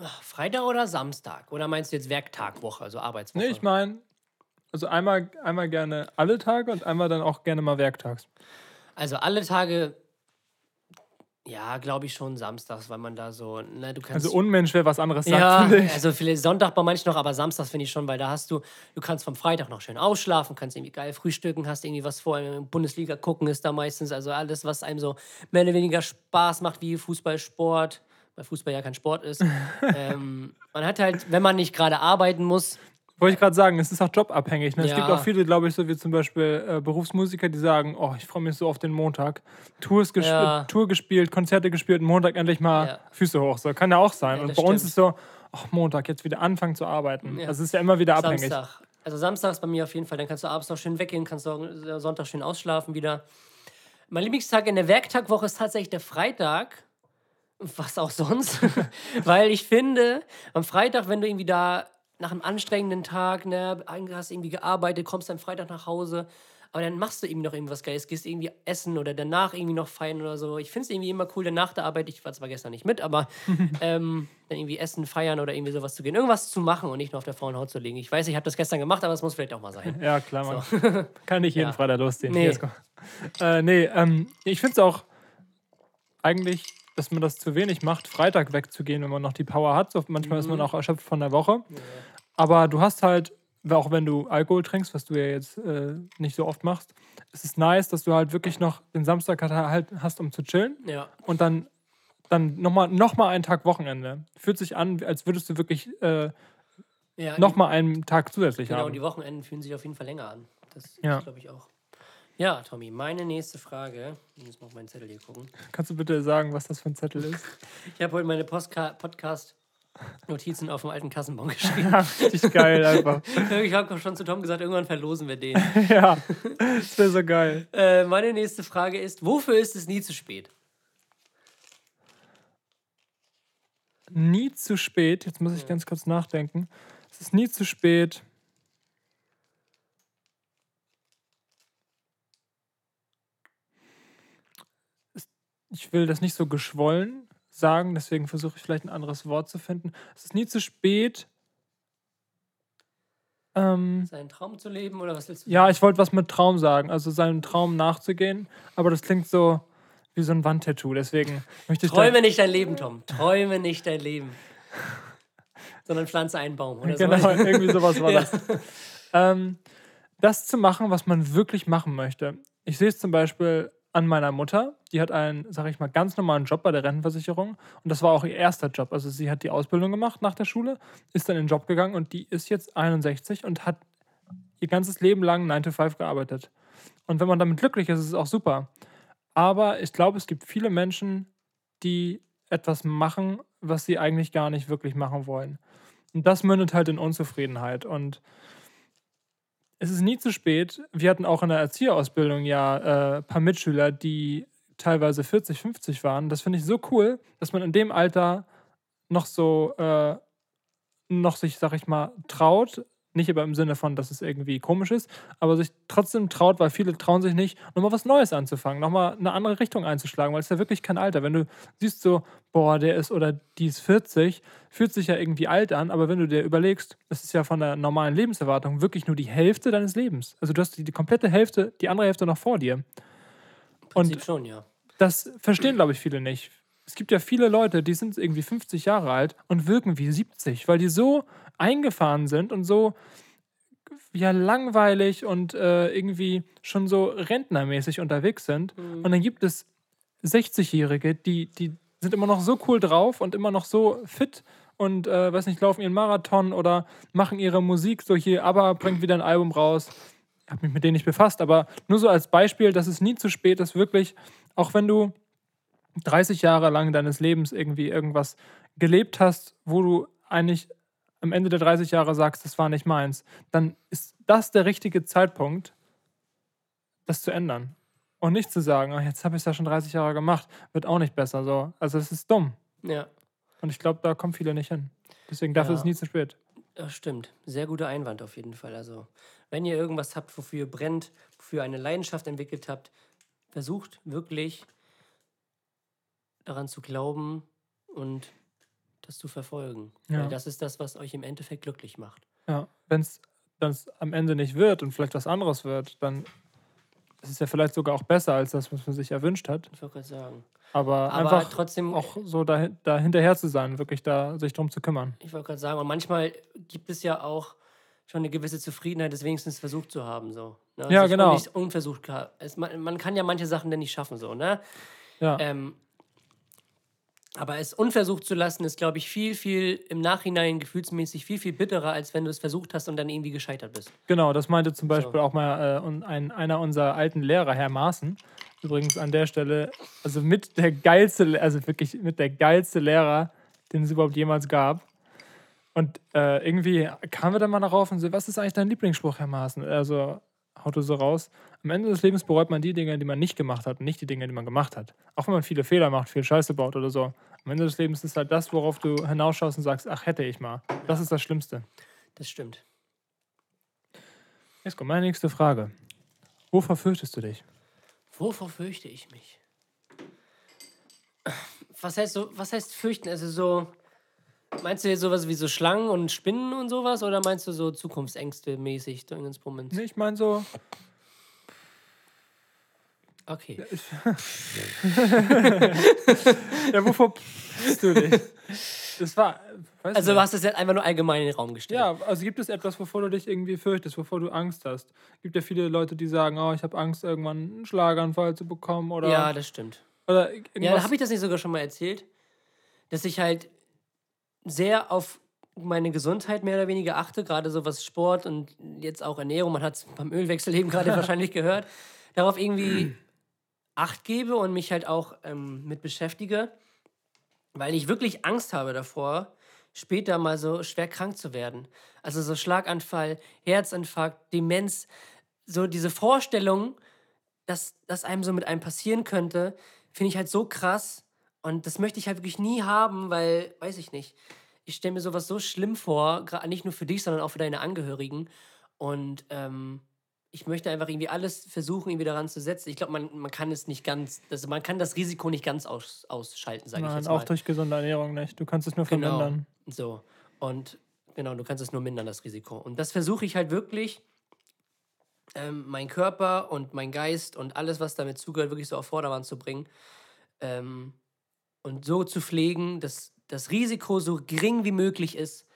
ach, Freitag oder Samstag? Oder meinst du jetzt Werktagwoche, also Arbeitswoche? Nee, ich meine, also einmal, einmal gerne alle Tage und einmal dann auch gerne mal werktags. Also alle Tage Ja, glaube ich schon samstags, weil man da so, ne, du kannst. Also Unmensch, wer was anderes sagt, ja, ich. also vielleicht Sonntag bei manchen noch, aber samstags finde ich schon, weil da hast du, du kannst vom Freitag noch schön ausschlafen, kannst irgendwie geil frühstücken, hast irgendwie was vor, Bundesliga gucken ist da meistens, also alles, was einem so mehr oder weniger Spaß macht, wie Fußball, Sport, weil Fußball ja kein Sport ist. ähm, man hat halt, wenn man nicht gerade arbeiten muss, Wollte ich gerade sagen, es ist auch jobabhängig. Ne? Es Ja. gibt auch viele, glaube ich, so wie zum Beispiel äh, Berufsmusiker, die sagen, oh, ich freue mich so auf den Montag. Tours gesp Ja. Tour gespielt, Konzerte gespielt, Montag endlich mal Ja. Füße hoch. So kann ja auch sein. Und bei uns stimmt. ist so, ach, Montag, jetzt wieder anfangen zu arbeiten. Das ist ja immer wieder abhängig. Samstag. Also Samstag ist bei mir auf jeden Fall. Dann kannst du abends noch schön weggehen, kannst du Sonntag schön ausschlafen wieder. Mein Lieblingstag in der Werktagwoche ist tatsächlich der Freitag. Was auch sonst. Weil ich finde, am Freitag, wenn du irgendwie da nach einem anstrengenden Tag, ne, hast irgendwie gearbeitet, kommst am Freitag nach Hause, aber dann machst du irgendwie noch irgendwas Geiles, gehst irgendwie essen oder danach irgendwie noch feiern oder so. Ich finde es irgendwie immer cool, dann nach der Arbeit, ich war zwar gestern nicht mit, aber ähm, dann irgendwie essen, feiern oder irgendwie sowas zu gehen. Irgendwas zu machen und nicht nur auf der Frauenhaut zu liegen. Ich weiß, ich habe das gestern gemacht, aber es muss vielleicht auch mal sein. Ja, klar, man. Kann nicht jeden Ja. Freitag losziehen. Nee. Äh, nee, ähm, ich finde es auch eigentlich, dass man das zu wenig macht, Freitag wegzugehen, wenn man noch die Power hat. So, manchmal Mhm. ist man auch erschöpft von der Woche. Aber du hast halt, auch wenn du Alkohol trinkst, was du ja jetzt äh, nicht so oft machst, ist es nice, dass du halt wirklich noch den Samstag halt hast, um zu chillen. Ja. Und dann, dann nochmal noch mal einen Tag Wochenende. Fühlt sich an, als würdest du wirklich äh, ja nochmal einen Tag zusätzlich Genau, haben. die Wochenenden fühlen sich auf jeden Fall länger an. Das Ja. glaube ich auch. Ja, Tommy, meine nächste Frage. Ich muss mal auf meinen Zettel hier gucken. Kannst du bitte sagen, was das für ein Zettel ist? Ich habe heute meine Postka Podcast-Notizen auf dem alten Kassenbon geschrieben. Richtig geil einfach. ich habe schon zu Tom gesagt, irgendwann verlosen wir den. ja, das wäre so geil. äh, meine nächste Frage ist: Wofür ist es nie zu spät? Nie zu spät, jetzt muss ich ganz kurz nachdenken. Es ist nie zu spät. Ich will das nicht so geschwollen sagen, deswegen versuche ich vielleicht ein anderes Wort zu finden. Es ist nie zu spät. Ähm, Seinen Traum zu leben oder was willst du? ja, ich wollte was mit Traum sagen, also seinem Traum nachzugehen, aber das klingt so wie so ein Wandtattoo, deswegen möchte ich Träume nicht dein Leben, Tom. Träume nicht dein Leben. Sondern pflanze einen Baum oder Genau, so. irgendwie sowas war Ja. das. Ähm, das zu machen, was man wirklich machen möchte. Ich sehe es zum Beispiel an meiner Mutter. Die hat einen, sag ich mal, ganz normalen Job bei der Rentenversicherung. Und das war auch ihr erster Job. Also sie hat die Ausbildung gemacht nach der Schule, ist dann in den Job gegangen und die ist jetzt 61 und hat ihr ganzes Leben lang 9 to 5 gearbeitet. Und wenn man damit glücklich ist, ist es auch super. Aber ich glaube, es gibt viele Menschen, die etwas machen, was sie eigentlich gar nicht wirklich machen wollen. Und das mündet halt in Unzufriedenheit. Und es ist nie zu spät. Wir hatten auch in der Erzieherausbildung ja äh, ein paar Mitschüler, die teilweise 40, 50 waren. Das finde ich so cool, dass man in dem Alter noch so, äh, noch sich, sag ich mal, traut. Nicht aber im Sinne von, dass es irgendwie komisch ist, aber sich trotzdem traut, weil viele trauen sich nicht, nochmal was Neues anzufangen, nochmal eine andere Richtung einzuschlagen, weil es ist ja wirklich kein Alter. Wenn du siehst so, boah, der ist oder die ist 40, fühlt sich ja irgendwie alt an, aber wenn du dir überlegst, das ist ja von der normalen Lebenserwartung wirklich nur die Hälfte deines Lebens. Also du hast die, die komplette Hälfte, die andere Hälfte noch vor dir. Und schon, ja. das verstehen, glaube ich, viele nicht. Es gibt ja viele Leute, die sind irgendwie 50 Jahre alt und wirken wie 70, weil die so eingefahren sind und so ja langweilig und äh, irgendwie schon so rentnermäßig unterwegs sind. Und dann gibt es 60-Jährige, die, die sind immer noch so cool drauf und immer noch so fit und, äh, weiß nicht, laufen ihren Marathon oder machen ihre Musik so hier, aber bringt wieder ein Album raus. Ich habe mich mit denen nicht befasst, aber nur so als Beispiel, dass es nie zu spät ist, wirklich, auch wenn du 30 Jahre lang deines Lebens irgendwie irgendwas gelebt hast, wo du eigentlich am Ende der 30 Jahre sagst, das war nicht meins, dann ist das der richtige Zeitpunkt, das zu ändern. Und nicht zu sagen, "Ah, jetzt habe ich es ja schon 30 Jahre gemacht, wird auch nicht besser. So. Also es ist dumm. Ja, Und ich glaube, da kommen viele nicht hin. Deswegen dafür Ja. ist es nie zu spät. das stimmt. Sehr guter Einwand auf jeden Fall. Also, wenn ihr irgendwas habt, wofür ihr brennt, wofür ihr eine Leidenschaft entwickelt habt, versucht wirklich daran zu glauben und das zu verfolgen. Ja. Weil das ist das, was euch im Endeffekt glücklich macht. Ja. Wenn es am Ende nicht wird und vielleicht was anderes wird, dann es ist ja vielleicht sogar auch besser als das, was man sich erwünscht hat. Ich wollte gerade sagen. Aber, Aber einfach trotzdem, auch so da, da hinterher zu sein, wirklich da sich drum zu kümmern. ich wollte gerade sagen, und manchmal gibt es ja auch schon eine gewisse Zufriedenheit, es wenigstens versucht zu haben. So, ne? Ja, genau. Nicht unversucht es, man, man kann ja manche Sachen dann nicht schaffen, so, ne? Ja. Ähm, aber es unversucht zu lassen, ist, glaube ich, viel, viel im Nachhinein gefühlsmäßig viel, viel bitterer, als wenn du es versucht hast und dann irgendwie gescheitert bist. Genau, das meinte zum Beispiel So. auch mal äh, ein, einer unserer alten Lehrer, Herr Maaßen. Übrigens an der Stelle, also mit der geilste, also wirklich mit der geilste Lehrer, den es überhaupt jemals gab. Und äh, irgendwie kamen wir dann mal darauf und so, was ist eigentlich dein Lieblingsspruch, Herr Maaßen? Also haute so raus. Am Ende des Lebens bereut man die Dinge, die man nicht gemacht hat und nicht die Dinge, die man gemacht hat. Auch wenn man viele Fehler macht, viel Scheiße baut oder so. Am Ende des Lebens ist halt das, worauf du hinausschaust und sagst, ach, hätte ich mal. Das ist das Schlimmste. Das stimmt. Jetzt kommt meine nächste Frage. Wovor fürchtest du dich? Wovor fürchte ich mich? Was heißt so, was heißt fürchten? Also so, meinst du jetzt sowas wie so Schlangen und Spinnen und sowas oder meinst du so Zukunftsängste mäßig? Nee, ich meine so, Okay. ja, wovor fürchtest du dich? Das war, Also du hast das jetzt einfach nur allgemein in den Raum gestellt. Ja, also gibt es etwas, wovor du dich irgendwie fürchtest, wovor du Angst hast? Gibt ja viele Leute, die sagen, oh, ich habe Angst, irgendwann einen Schlaganfall zu bekommen oder, Ja, das stimmt. oder irgendwas. Ja, habe ich das nicht sogar schon mal erzählt? Dass ich halt sehr auf meine Gesundheit mehr oder weniger achte, gerade so was Sport und jetzt auch Ernährung, man hat es beim Ölwechsel eben gerade wahrscheinlich gehört, darauf irgendwie Acht gebe und mich halt auch ähm, mit beschäftige, weil ich wirklich Angst habe davor, später mal so schwer krank zu werden. Also so Schlaganfall, Herzinfarkt, Demenz, so diese Vorstellung, dass das einem so mit einem passieren könnte, finde ich halt so krass. Und das möchte ich halt wirklich nie haben, weil, weiß ich nicht, ich stelle mir sowas so schlimm vor, gerade nicht nur für dich, sondern auch für deine Angehörigen. Und ähm, ich möchte einfach irgendwie alles versuchen, irgendwie daran zu setzen. Ich glaube, man, man kann es nicht ganz, also man kann das Risiko nicht ganz aus, ausschalten, sage ich jetzt auch mal. durch gesunde Ernährung nicht. Du kannst es nur Genau. vermindern. So. Und genau, du kannst es nur mindern, das Risiko. Und das versuche ich halt wirklich, ähm, mein Körper und mein Geist und alles, was damit zugehört, wirklich so auf Vordermann zu bringen. Ähm, und so zu pflegen, dass das Risiko so gering wie möglich ist,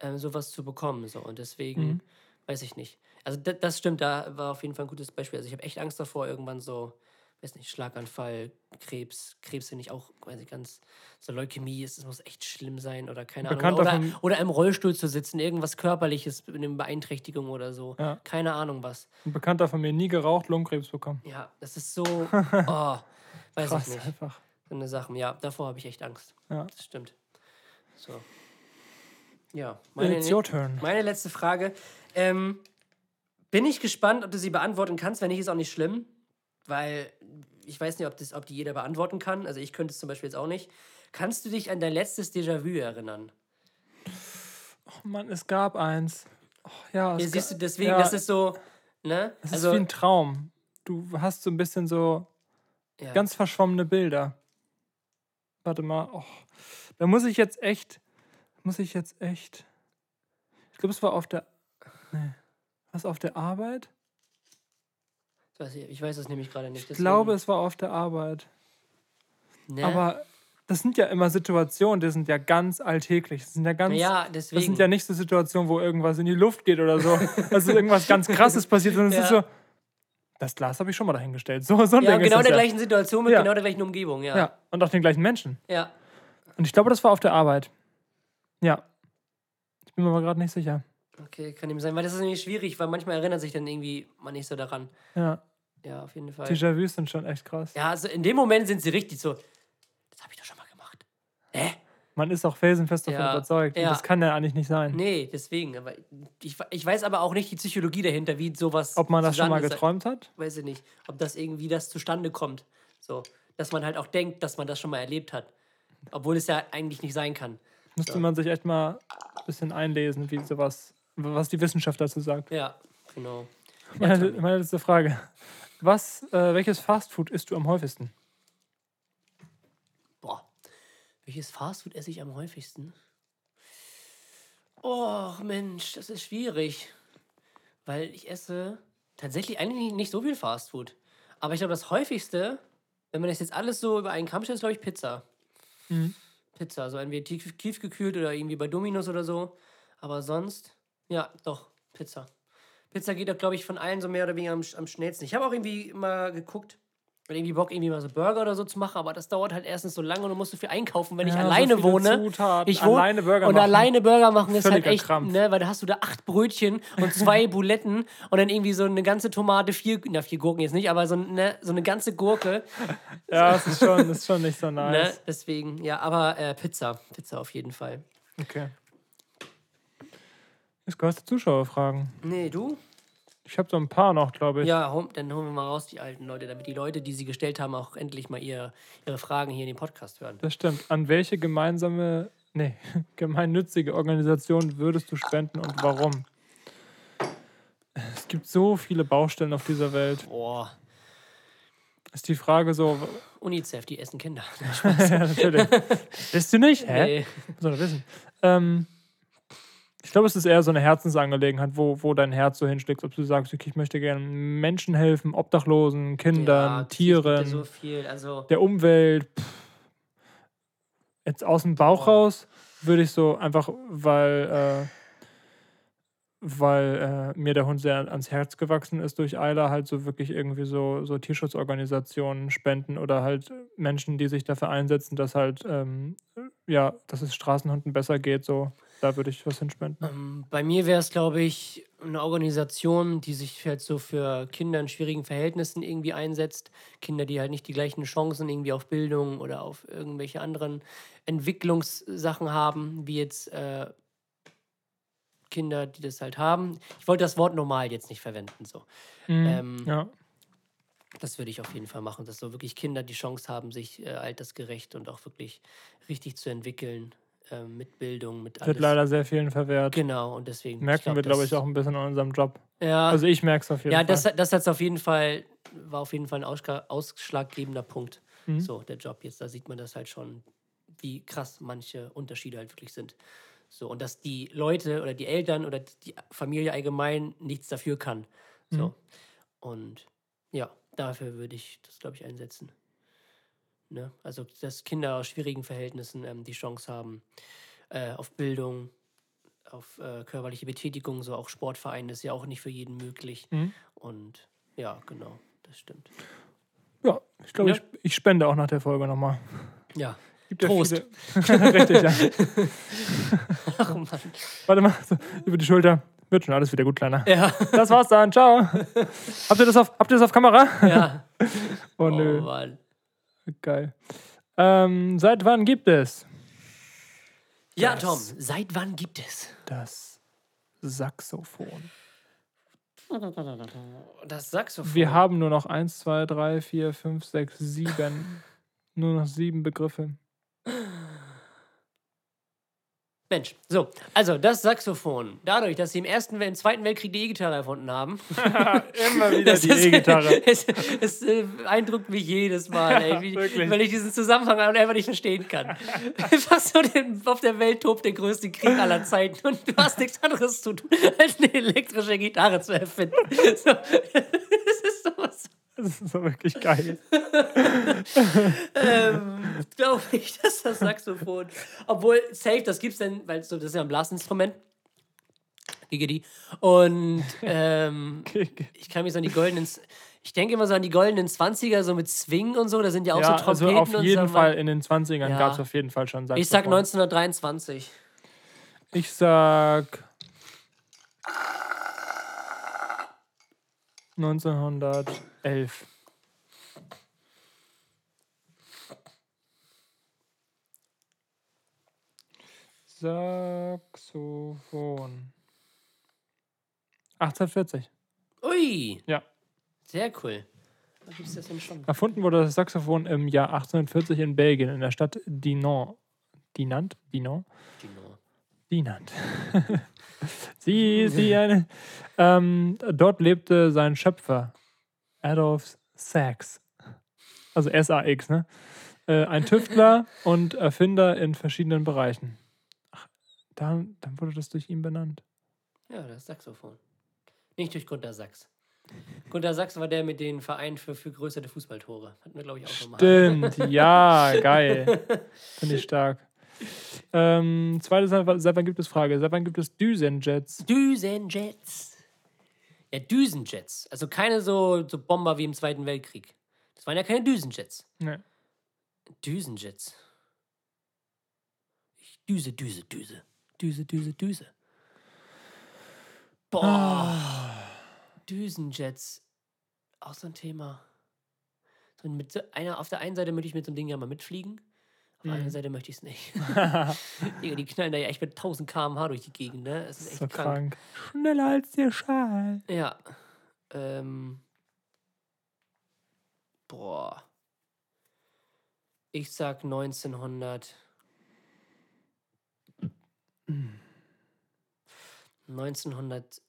ähm, sowas zu bekommen. So. Und deswegen, Mhm. weiß ich nicht. Also das, das stimmt, da war auf jeden Fall ein gutes Beispiel. Also ich habe echt Angst davor, irgendwann so, weiß nicht, Schlaganfall, Krebs, Krebs finde ich auch, weiß ich ganz, so Leukämie, es es muss echt schlimm sein oder keine Ahnung. Bekannter Oder, oder im Rollstuhl zu sitzen, irgendwas Körperliches, eine Beeinträchtigung oder so. Ja. Keine Ahnung was. Ein Bekannter von mir nie geraucht, Lungenkrebs bekommen. Ja, das ist so, oh, weiß Krass, ich nicht. einfach. So eine Sachen, ja, davor habe ich echt Angst. Ja. Das stimmt. So. Ja, meine, meine letzte Frage. Ähm, bin ich gespannt, ob du sie beantworten kannst. Wenn nicht, ist auch nicht schlimm. Weil ich weiß nicht, ob, das, ob die jeder beantworten kann. Also ich könnte es zum Beispiel jetzt auch nicht. Kannst du dich an dein letztes Déjà-vu erinnern? Oh Mann, es gab eins. Oh, ja, es Ja, siehst du, deswegen, ja, das ist so, ne? Es also, ist wie ein Traum. Du hast so ein bisschen so ja. ganz verschwommene Bilder. Warte mal. Oh. Da muss ich jetzt echt. Muss ich jetzt echt. Ich glaube, es war auf der. Nee. Was auf der Arbeit? Ich weiß, es nämlich gerade nicht. Ich glaube, es war auf der Arbeit. ne? Aber das sind ja immer Situationen, die sind ja ganz alltäglich. Das sind ja ganz. ja, deswegen. Das sind ja nicht so Situationen, wo irgendwas in die Luft geht oder so. also irgendwas ganz krasses passiert, sondern es ist Ja. so. Das Glas habe ich schon mal dahingestellt. So, so ja, Ding genau der das gleichen Situation mit Ja. genau der gleichen Umgebung, ja. ja. ja. Und auch den gleichen Menschen. ja. Und ich glaube, das war auf der Arbeit. Ja. Ich bin mir aber gerade nicht sicher. Okay, kann ihm sein, weil das ist nämlich schwierig, weil manchmal erinnert sich dann irgendwie man nicht so daran. Ja. Ja, auf jeden Fall. Déjà-vus sind schon echt krass. Ja, also in dem Moment sind sie richtig so, das habe ich doch schon mal gemacht. Hä? Man ist auch felsenfest davon Ja. überzeugt. Ja. das kann ja eigentlich nicht sein. Nee, deswegen. Aber ich, ich weiß aber auch nicht die Psychologie dahinter, wie sowas. Ob man das schon mal geträumt hat? Weiß ich nicht. Ob das irgendwie das zustande kommt. So. Dass man halt auch denkt, dass man das schon mal erlebt hat. Obwohl es ja eigentlich nicht sein kann. Müsste man sich echt mal ein bisschen einlesen, wie sowas, was die Wissenschaft dazu sagt. Ja, genau. Meine, meine letzte Frage. Was, äh, welches Fastfood isst du am häufigsten? Boah. Welches Fastfood esse ich am häufigsten? Oh, Mensch, das ist schwierig. Weil ich esse Tatsächlich eigentlich nicht, so viel Fastfood. Aber ich glaube, das häufigste, wenn man das jetzt alles so über einen Kamm stellt, ist, glaube ich, Pizza. Mhm. Pizza, also entweder tief, tiefgekühlt oder irgendwie bei Dominos oder so. Aber sonst, ja, doch, Pizza. Pizza geht doch, glaube ich, von allen so mehr oder weniger am, am schnellsten. Ich habe auch irgendwie mal geguckt, und irgendwie Bock, irgendwie mal so Burger oder so zu machen, aber das dauert halt erstens so lange und du musst so viel einkaufen, wenn ich Ja, so alleine viele wohne. Zutaten, ich wohne alleine Burger und machen. alleine Burger machen ist halt Völliger echt, Krampf. ne, weil da hast du da acht Brötchen und zwei Buletten und dann irgendwie so eine ganze Tomate, vier, na vier Gurken jetzt nicht, aber so, ne, so eine ganze Gurke, Ja, das ist schon, das ist schon nicht so ne, nice. deswegen, ja, aber äh, Pizza, Pizza auf jeden Fall. Okay. Jetzt gehörst du Zuschauerfragen. Nee, du? Ich habe so ein paar noch, glaube ich. Ja, dann holen wir mal raus die alten Leute, damit die Leute, die sie gestellt haben, auch endlich mal ihr, ihre Fragen hier in den Podcast hören. Das stimmt. An welche gemeinsame, nee, gemeinnützige Organisation würdest du spenden und warum? Es gibt so viele Baustellen auf dieser Welt. Boah, Ist die Frage so, UNICEF, die essen Kinder. ja, natürlich. Bist du nicht? Hä? Nee. Soll wissen. Ähm, ich glaube, es ist eher so eine Herzensangelegenheit, wo, wo dein Herz so hinschlägt. Ob du sagst, okay, ich möchte gerne Menschen helfen, Obdachlosen, Kindern, ja Tieren, so viel, also der Umwelt. Pff. Jetzt aus dem Bauch raus würde ich so einfach, weil, äh, weil äh, mir der Hund sehr ans Herz gewachsen ist durch Eiler, halt so wirklich irgendwie so, so Tierschutzorganisationen spenden oder halt Menschen, die sich dafür einsetzen, dass halt, ähm, ja, dass es Straßenhunden besser geht, so. Da würde ich was hinspenden. ähm, bei mir wäre es, glaube ich, eine Organisation, die sich halt so für Kinder in schwierigen Verhältnissen irgendwie einsetzt. Kinder, die halt nicht die gleichen Chancen irgendwie auf Bildung oder auf irgendwelche anderen Entwicklungssachen haben, wie jetzt äh, Kinder, die das halt haben. Ich wollte das Wort normal jetzt nicht verwenden, so. Ähm, Ja. Das würde ich auf jeden Fall machen, dass so wirklich Kinder die Chance haben, sich äh, altersgerecht und auch wirklich richtig zu entwickeln, äh, mit Bildung, mit alles. Wird leider sehr vielen verwehrt. Genau, und deswegen. Merken wir, glaube das- ich, auch ein bisschen an unserem Job. Ja, Also ich merke es auf jeden ja Fall. das, das hat's auf jeden Fall, war auf jeden Fall ein ausschlag, ausschlaggebender Punkt. Mhm. So, der Job jetzt, da sieht man das halt schon, wie krass manche Unterschiede halt wirklich sind. So, und dass die Leute oder die Eltern oder die Familie allgemein nichts dafür kann. So. Mhm. Und ja, dafür würde ich das, glaube ich, einsetzen. Ne? Also, dass Kinder aus schwierigen Verhältnissen ähm, die Chance haben äh, auf Bildung, auf äh, körperliche Betätigung, so auch Sportverein ist ja auch nicht für jeden möglich. Mhm. Und ja, genau, das stimmt. Ja, ich glaube, Ja. ich, ich spende auch nach der Folge nochmal. Ja. Gibt ja Trost. viele- Richtig, ja. Ach Mann. Warte mal, so, über die Schulter. Wird schon alles wieder gut, Kleiner. Ja, Das war's dann. Ciao. habt, ihr das auf, habt ihr das auf Kamera? ja. Oh, Oh nö. Mann. Geil. Ähm, seit wann gibt es Ja, Das- Tom, seit wann gibt es das Saxophon? das Saxophon? Wir haben nur noch eins, zwei, drei, vier, fünf, sechs, sieben. Nur noch sieben Begriffe. Mensch, so, also das Saxophon, dadurch, dass sie im Ersten, im Zweiten Weltkrieg die E-Gitarre erfunden haben, Immer wieder Das die E-Gitarre. Es, es äh, beeindruckt mich jedes Mal, ey, wie, weil ich diesen Zusammenhang einfach nicht verstehen kann. Einfach so, den, auf der Welt tobt der größte Krieg aller Zeiten und du hast nichts anderes zu tun, als eine elektrische Gitarre zu erfinden. So, das ist. Das ist so wirklich geil. Ähm, Glaube ich, dass das Saxophon. Obwohl, safe, das gibt's denn, weil so, das ist ja ein Blasinstrument. Giggity. Und ähm, ich kann mich so an die goldenen. Ich denke immer so an die goldenen 20er, so mit Swing und so. Da sind ja auch Ja, so also Trompeten auf und jeden so. Fall in den 20ern Ja. gab es auf jeden Fall schon Saxophon. Ich sag 1923. Ich sag 1911. Saxophon. 1840. Ui, Ja. sehr cool. Gibt's das denn schon. Erfunden wurde das Saxophon im Jahr 1840 in Belgien, in der Stadt Dinan. Dinant? Dinan? Gino. Dinant. sie ist die eine. Ähm, dort lebte sein Schöpfer, Adolf Sachs. Also S-A-X, ne? Äh, ein Tüftler und Erfinder in verschiedenen Bereichen. Ach, dann, dann wurde das durch ihn benannt. Ja, das Saxophon. Nicht durch Gunter Sachs. Gunter Sachs war der mit den Vereinen für, größere Fußballtore. Hatten wir, glaube ich, auch schon mal. Stimmt, ja, geil. Finde ich stark. Ähm, zweite Seite, seit wann gibt es Frage? Seit wann gibt es Düsenjets? Düsenjets. Ja, Düsenjets. Also keine so, so Bomber wie im Zweiten Weltkrieg. Das waren ja keine Düsenjets. Ne. Düsenjets. Ich düse, düse, düse. Düse, düse, düse. Boah. Düsenjets. Auch so ein Thema. So mit so einer, auf der einen Seite möchte ich mit so einem Ding ja mal mitfliegen. Auf der anderen Seite möchte ich es nicht. Die knallen da ja echt mit 1000 km/h durch die Gegend, ne? Das ist echt So krank. krank. Schneller als der Schal. Ja. Ähm. Boah. Ich sag 1900. 1900,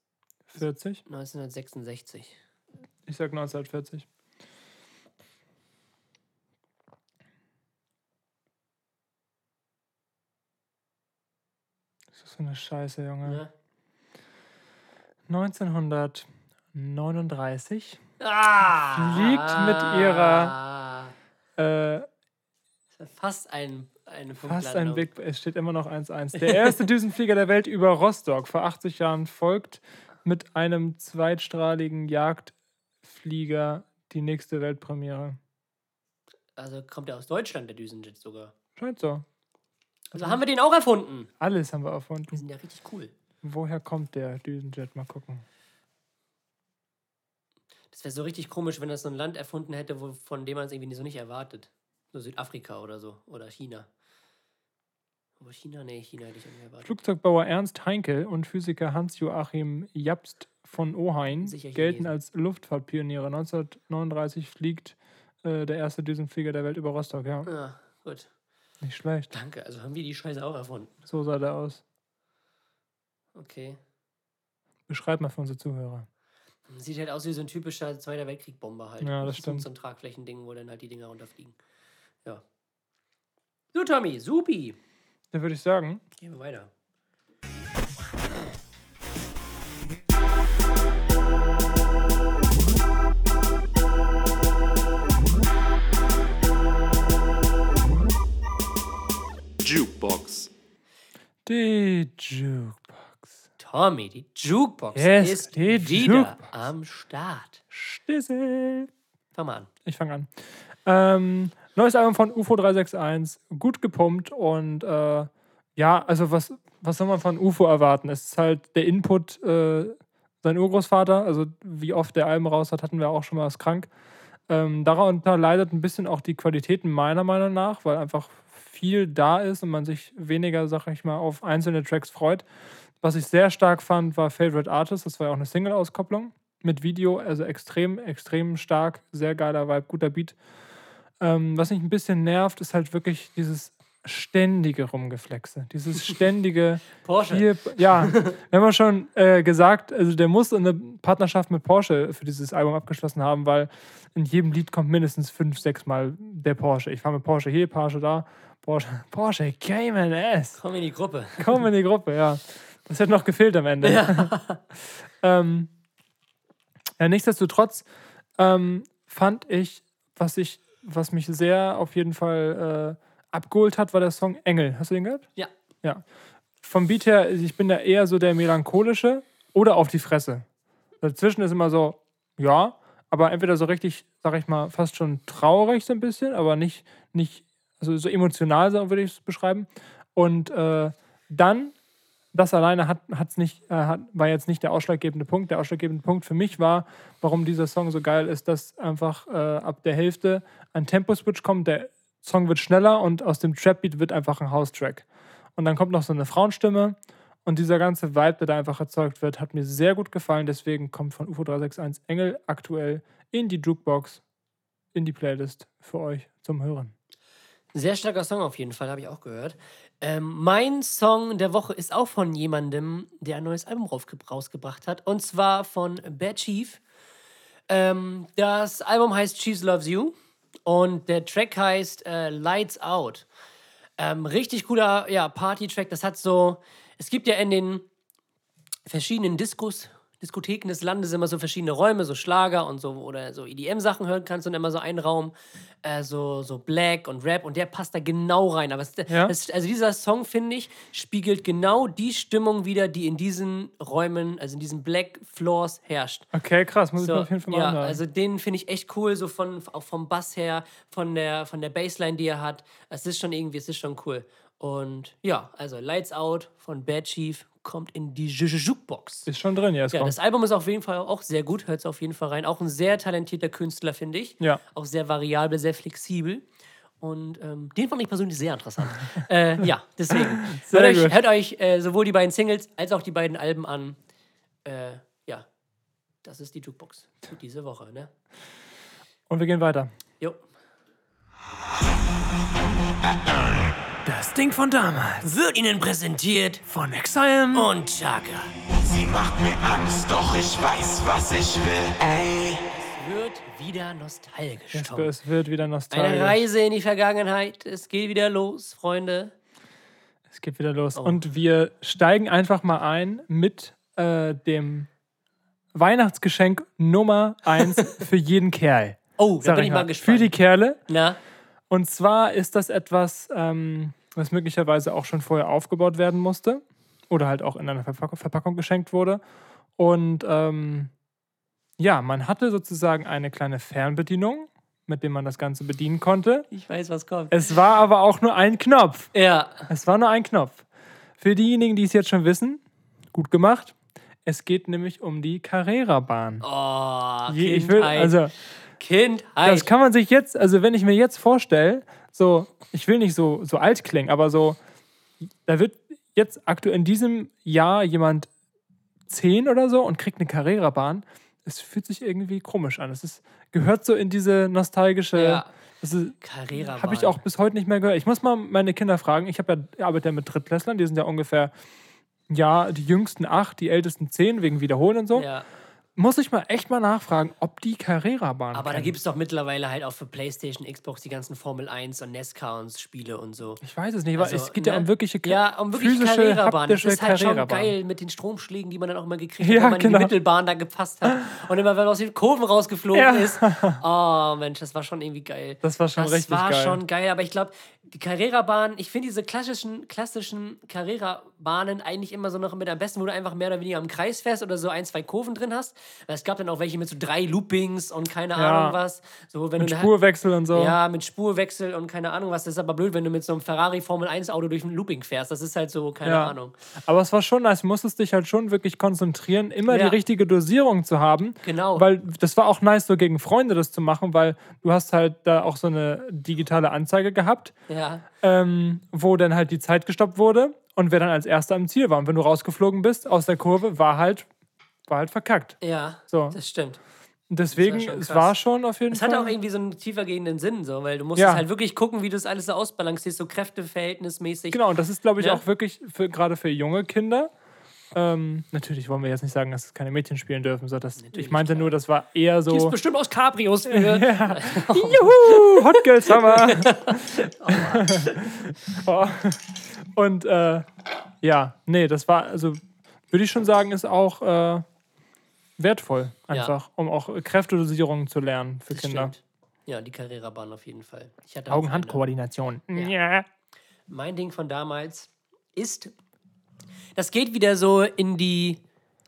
40? 1966. Ich sag 1940. so eine Scheiße, Junge. Ne? 1939 Ah! Fliegt mit ihrer- äh, Fast ein, eine fast ein. Big. Es steht immer noch 1-1. Der erste Düsenflieger der Welt über Rostock vor 80 Jahren folgt mit einem zweitstrahligen Jagdflieger die nächste Weltpremiere. Also kommt er aus Deutschland, der Düsenjet sogar. Scheint so. Also haben wir den auch erfunden. Alles haben wir Die erfunden. sind ja richtig cool. Woher kommt der Düsenjet? Mal gucken. Das wäre so richtig komisch, wenn das so ein Land erfunden hätte, wo, von dem man es irgendwie so nicht erwartet. So Südafrika oder so. Oder China. Aber China, nee, China hätte ich irgendwie erwartet. Flugzeugbauer Ernst Heinkel und Physiker Hans-Joachim Japst von Ohain gelten als Luftfahrtpioniere. 1939 fliegt äh, der erste Düsenflieger der Welt über Rostock. Ja, Ja, gut. Nicht schlecht. Danke. Also haben wir die Scheiße auch erfunden. So sah der aus. Okay. Beschreib mal für unsere Zuhörer. Sieht halt aus wie so ein typischer Zweiter Weltkrieg-Bomber halt. Ja, das ist stimmt. So ein Tragflächending, wo dann halt die Dinger runterfliegen. Ja. So, Tommy, supi. Dann würde ich sagen, Gehen wir weiter. Jukebox. die Jukebox. Tommy, die Jukebox Yes, ist die wieder Jukebox. am Start. Stissel. Fang mal an. Ich fange an. Ähm, neues Album von UFO 361, gut gepumpt und äh, ja, also was, was soll man von UFO erwarten? Es ist halt der Input, äh, sein Urgroßvater, also wie oft der Alben raus hat, hatten wir auch schon mal was krank. Ähm, darunter leidet ein bisschen auch die Qualitäten meiner Meinung nach, weil einfach viel da ist und man sich weniger, sag ich mal, auf einzelne Tracks freut. Was ich sehr stark fand, war Favorite Artist. Das war ja auch eine Single-Auskopplung mit Video, also extrem, extrem stark, sehr geiler Vibe, guter Beat. Ähm, was mich ein bisschen nervt, ist halt wirklich dieses ständige Rumgeflexe. Dieses ständige. Porsche. Hier, ja, wir haben ja schon äh, gesagt, also der muss eine Partnerschaft mit Porsche für dieses Album abgeschlossen haben, weil in jedem Lied kommt mindestens fünf, sechs Mal der Porsche. Ich fahre mit Porsche hier, Porsche da, Porsche, Porsche Cayman S. Komm in die Gruppe. Komm in die Gruppe, ja. Das hätte noch gefehlt am Ende. ähm, ja, nichtsdestotrotz ähm, fand ich, was ich, was mich sehr auf jeden Fall äh, abgeholt hat, war der Song Engel. Hast du den gehört? Ja. Ja. Vom Beat her, ich bin da eher so der melancholische oder auf die Fresse. Dazwischen ist immer so, ja, aber entweder so richtig, sag ich mal, fast schon traurig so ein bisschen, aber nicht, nicht also so emotional, so würde ich es beschreiben. Und äh, dann, das alleine hat, hat's nicht, äh, hat, war jetzt nicht der ausschlaggebende Punkt. Der ausschlaggebende Punkt für mich war, warum dieser Song so geil ist, dass einfach äh, ab der Hälfte ein Tempo-Switch kommt, der Song wird schneller und aus dem Trap-Beat wird einfach ein House-Track. Und dann kommt noch so eine Frauenstimme und dieser ganze Vibe, der da einfach erzeugt wird, hat mir sehr gut gefallen. Deswegen kommt von UFO 361 Engel aktuell in die Jukebox, in die Playlist für euch zum Hören. Sehr starker Song auf jeden Fall, habe ich auch gehört. Ähm, mein Song der Woche ist auch von jemandem, der ein neues Album rausgebracht hat. Und zwar von Bad Chief. Ähm, das Album heißt Cheese Loves You. Und der Track heißt äh, Lights Out. Ähm, richtig cooler ja, Party-Track. Das hat so. Es gibt ja in den verschiedenen Diskos Diskotheken des Landes immer so verschiedene Räume, so Schlager und so oder so EDM-Sachen hören kannst und immer so einen Raum, äh, so, so Black und Rap und der passt da genau rein. Aber es, Ja. es, also dieser Song, finde ich, spiegelt genau die Stimmung wieder, die in diesen Räumen, also in diesen Black Floors herrscht. Okay, krass, muss ich So, mir auf jeden Fall mal ja, anhören. also den finde ich echt cool, so von, auch vom Bass her, von der, von der Bassline, die er hat. Es ist schon irgendwie, es ist schon cool. Und ja, also Lights Out von Bad Chief kommt in die Ju- Ju- Jukebox. ist schon drin, ja. Es Ja, kommt. das Album ist auf jeden Fall auch sehr gut, hört es auf jeden Fall rein. Auch ein sehr talentierter Künstler, finde ich. Ja. Auch sehr variabel, sehr flexibel. Und ähm, den fand ich persönlich sehr interessant. äh, ja, deswegen. Sehr hört euch, gut. hört euch äh, sowohl die beiden Singles als auch die beiden Alben an. Äh, ja, das ist die Jukebox für diese Woche, ne? Und wir gehen weiter. Jo. Das Ding von damals. Wird Ihnen präsentiert Von Exile. und Chaka. Sie macht mir Angst, doch ich weiß, was ich will. Ey, Wird wieder nostalgisch. Es, Tom. es wird wieder Eine nostalgisch. Reise in die Vergangenheit. Es geht wieder los, Freunde. Es geht wieder Oh. los. Und wir steigen einfach mal ein mit äh, dem Weihnachtsgeschenk Nummer eins für jeden Kerl. Oh, da Sag bin ich mal Für gespannt. die Kerle. Na, Und zwar ist das etwas, ähm, was möglicherweise auch schon vorher aufgebaut werden musste. Oder halt auch in einer Verpack Verpackung geschenkt wurde. Und ähm, ja, man hatte sozusagen eine kleine Fernbedienung, mit dem man das Ganze bedienen konnte. ich weiß, was kommt. Es war aber auch nur ein Knopf. Ja, Es war nur ein Knopf. Für diejenigen, die es jetzt schon wissen, gut gemacht. Es geht nämlich um die Carrera-Bahn. Oh, Je- Kindheit. ich will, also, Kindheit. das kann man sich jetzt, also wenn ich mir jetzt vorstelle, so, ich will nicht so, so alt klingen, aber so, da wird jetzt aktuell in diesem Jahr jemand 10 oder so und kriegt eine Carrera-Bahn. Es fühlt sich irgendwie komisch an. Es ist, gehört so in diese nostalgische. Ja. Carrera habe ich auch bis heute nicht mehr gehört. Ich muss mal meine Kinder fragen. Ich habe ja, arbeite ja mit Drittklässlern, die sind ja ungefähr, ja, die jüngsten acht, die ältesten zehn, wegen Wiederholen und so. Ja. Muss ich mal echt mal nachfragen, ob die Carrera-Bahn Aber da gibt es doch mittlerweile halt auch für PlayStation, Xbox die ganzen Formel 1 und NESCAR und Spiele und so. Ich weiß es nicht, aber Also, es geht ja ne? um wirkliche Ja, um wirklich Carrera-Bahn. Das ist halt schon geil mit den Stromschlägen, die man dann auch immer gekriegt Ja, hat, wenn man in genau. die Mittelbahn da gepasst hat. Und immer, wenn man aus den Kurven rausgeflogen Ja. ist. Oh, Mensch, das war schon irgendwie geil. Das war schon das richtig war geil. schon geil, aber ich glaube, die Carrera-Bahn, ich finde diese klassischen, klassischen Carrera-Bahnen eigentlich immer so noch mit am besten, wo du einfach mehr oder weniger im Kreis fährst oder so ein, zwei Kurven drin hast. Weil es gab dann auch welche mit so drei Loopings und keine Ja. Ahnung was. So, wenn Mit du Spurwechsel und so. ja, mit Spurwechsel und keine Ahnung was. Das ist aber blöd, wenn du mit so einem Ferrari Formel 1 Auto durch ein Looping fährst. Das ist halt so, keine Ja. Ahnung. Aber es war schon nice. Du musstest dich halt schon wirklich konzentrieren, immer Ja. die richtige Dosierung zu haben. Genau. Weil das war auch nice, so gegen Freunde das zu machen, weil du hast halt da auch so eine digitale Anzeige gehabt, Ja. ähm, wo dann halt die Zeit gestoppt wurde und wer dann als Erster am Ziel war. Und wenn du rausgeflogen bist aus der Kurve, war halt, war halt verkackt. Ja, So. das stimmt. Und deswegen, war es war schon auf jeden Es Fall. hat auch irgendwie so einen tiefergehenden Sinn, so, weil du musst Ja. halt wirklich gucken, wie du das alles so ausbalancierst, so kräfteverhältnismäßig. Genau, und das ist, glaube ich, Ja. auch wirklich für, gerade für junge Kinder. Ähm, natürlich wollen wir jetzt nicht sagen, dass es keine Mädchen spielen dürfen. So, das, ich meinte nur, das war eher Die ist so. bestimmt aus Cabrios. Für. Juhu, Hot Girl Summer. oh. Und äh, ja, nee, das war, also würde ich schon sagen, ist auch äh, wertvoll, einfach, um auch Kräftedosierungen zu lernen für Das Kinder. stimmt. Ja, die Carrera-Bahn auf jeden Fall. Augen-Hand-Koordination. Ja. Mein Ding von damals ist, das geht wieder so in die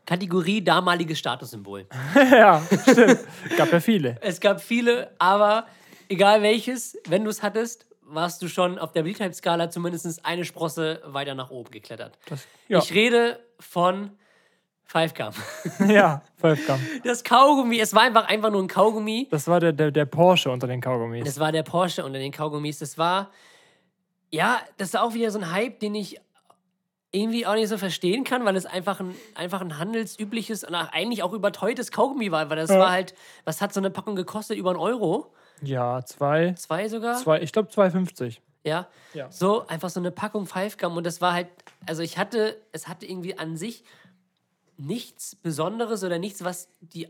Kategorie damaliges Statussymbol. ja, stimmt. Gab ja viele. Es gab viele, aber egal welches, wenn du es hattest, warst du schon auf der Beliebtheitsskala zumindest eine Sprosse weiter nach oben geklettert. ja. Ich rede von Five Gum. Ja, Wolfgang. Das Kaugummi, es war einfach, einfach nur ein Kaugummi. Das war der, der, der Porsche unter den Kaugummis. Das war der Porsche unter den Kaugummis. Das war, ja, das ist auch wieder so ein Hype, den ich irgendwie auch nicht so verstehen kann, weil es einfach ein, einfach ein handelsübliches und eigentlich auch überteuertes Kaugummi war, weil das war halt, was hat so eine Packung gekostet? Über einen Euro? Ja, zwei, Zwei sogar? zwei ich glaube 2,50. Ja. Ja. So, einfach so eine Packung Five Gum und das war halt, also ich hatte, es hatte irgendwie an sich nichts Besonderes oder nichts, was die,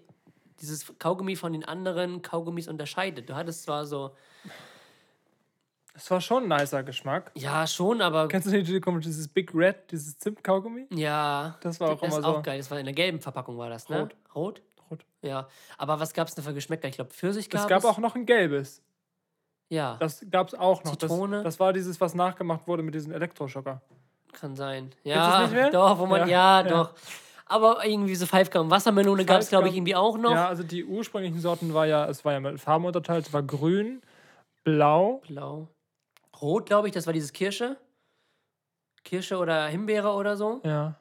dieses Kaugummi von den anderen Kaugummis unterscheidet. Du hattest zwar so, Das war schon ein nicer Geschmack. Ja, schon, aber. Kennst du nicht dieses Big Red, dieses Zimt-Kaugummi? Ja. Das war auch das immer ist so. auch geil. Das war in der gelben Verpackung, war das, ne? Rot. Rot? Rot. Ja. Aber was gab es denn für Geschmäcker? Ich glaube, Pfirsich gab Es gab es. auch noch ein gelbes. Ja, Das gab es auch noch. Zitrone. Das, das war dieses, was nachgemacht wurde mit diesem Elektroschocker. kann sein. das Ja, nicht mehr? doch, wo man. Ja, Ja, ja. doch. Aber irgendwie so Five Gum Wassermelone gab es, glaube ich, irgendwie auch noch. Ja, also die ursprünglichen Sorten war ja, es war ja mit Farben unterteilt. Es war grün, blau. Blau. Rot, glaube ich, das war dieses Kirsche. Kirsche oder Himbeere oder so. Ja.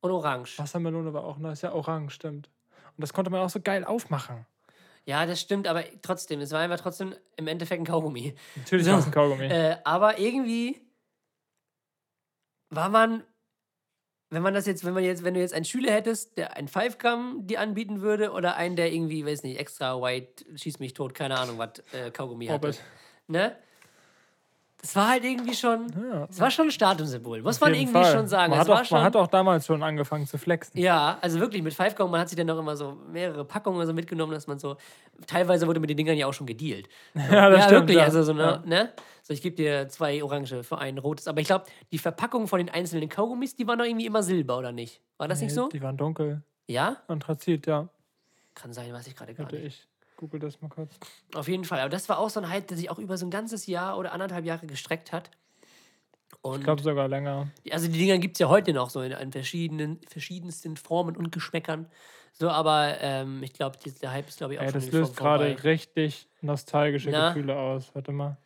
Und Orange. Wassermelone war auch nice. Ja, orange, stimmt. Und das konnte man auch so geil aufmachen. Ja, das stimmt, aber trotzdem, es war einfach trotzdem im Endeffekt ein Kaugummi. Natürlich So, war es ein Kaugummi. Äh, aber irgendwie war man, wenn man das jetzt, wenn man jetzt, wenn du jetzt einen Schüler hättest, der ein Five Gum dir anbieten würde oder einen, der irgendwie, weiß nicht, extra white, schieß mich tot, keine Ahnung, was äh, Kaugummi. Orbit. Ne? Das war halt irgendwie schon, Ja. es war schon ein Statussymbol, muss Auf man irgendwie Fall. schon sagen. Man Es hat, war auch, schon, man hat auch damals schon angefangen zu flexen. ja, also wirklich mit Five Gum, man hat sich dann noch immer so mehrere Packungen so mitgenommen, dass man so, teilweise wurde mit den Dingern ja auch schon gedealt. Ja, das ja, stimmt. wirklich. ja. Also so, ne, ne? So, ich gebe dir zwei Orange für ein rotes. Aber ich glaube, die Verpackung von den einzelnen Kaugummis, die waren doch irgendwie immer Silber, oder nicht? War das nicht so? Die waren dunkel. Ja? Anthrazit, ja. Kann sein, weiß ich gerade gar Warte, nicht. ich google das mal kurz. Auf jeden Fall. Aber das war auch so ein Hype, der sich auch über so ein ganzes Jahr oder anderthalb Jahre gestreckt hat. Und Ich glaube sogar länger. also die Dinger gibt es ja heute noch so in, in verschiedenen, verschiedensten Formen und Geschmäckern. So, aber ähm, ich glaube, der Hype ist, glaube ich, auch Ey, schon das löst gerade richtig nostalgische Na? Gefühle aus. Warte mal.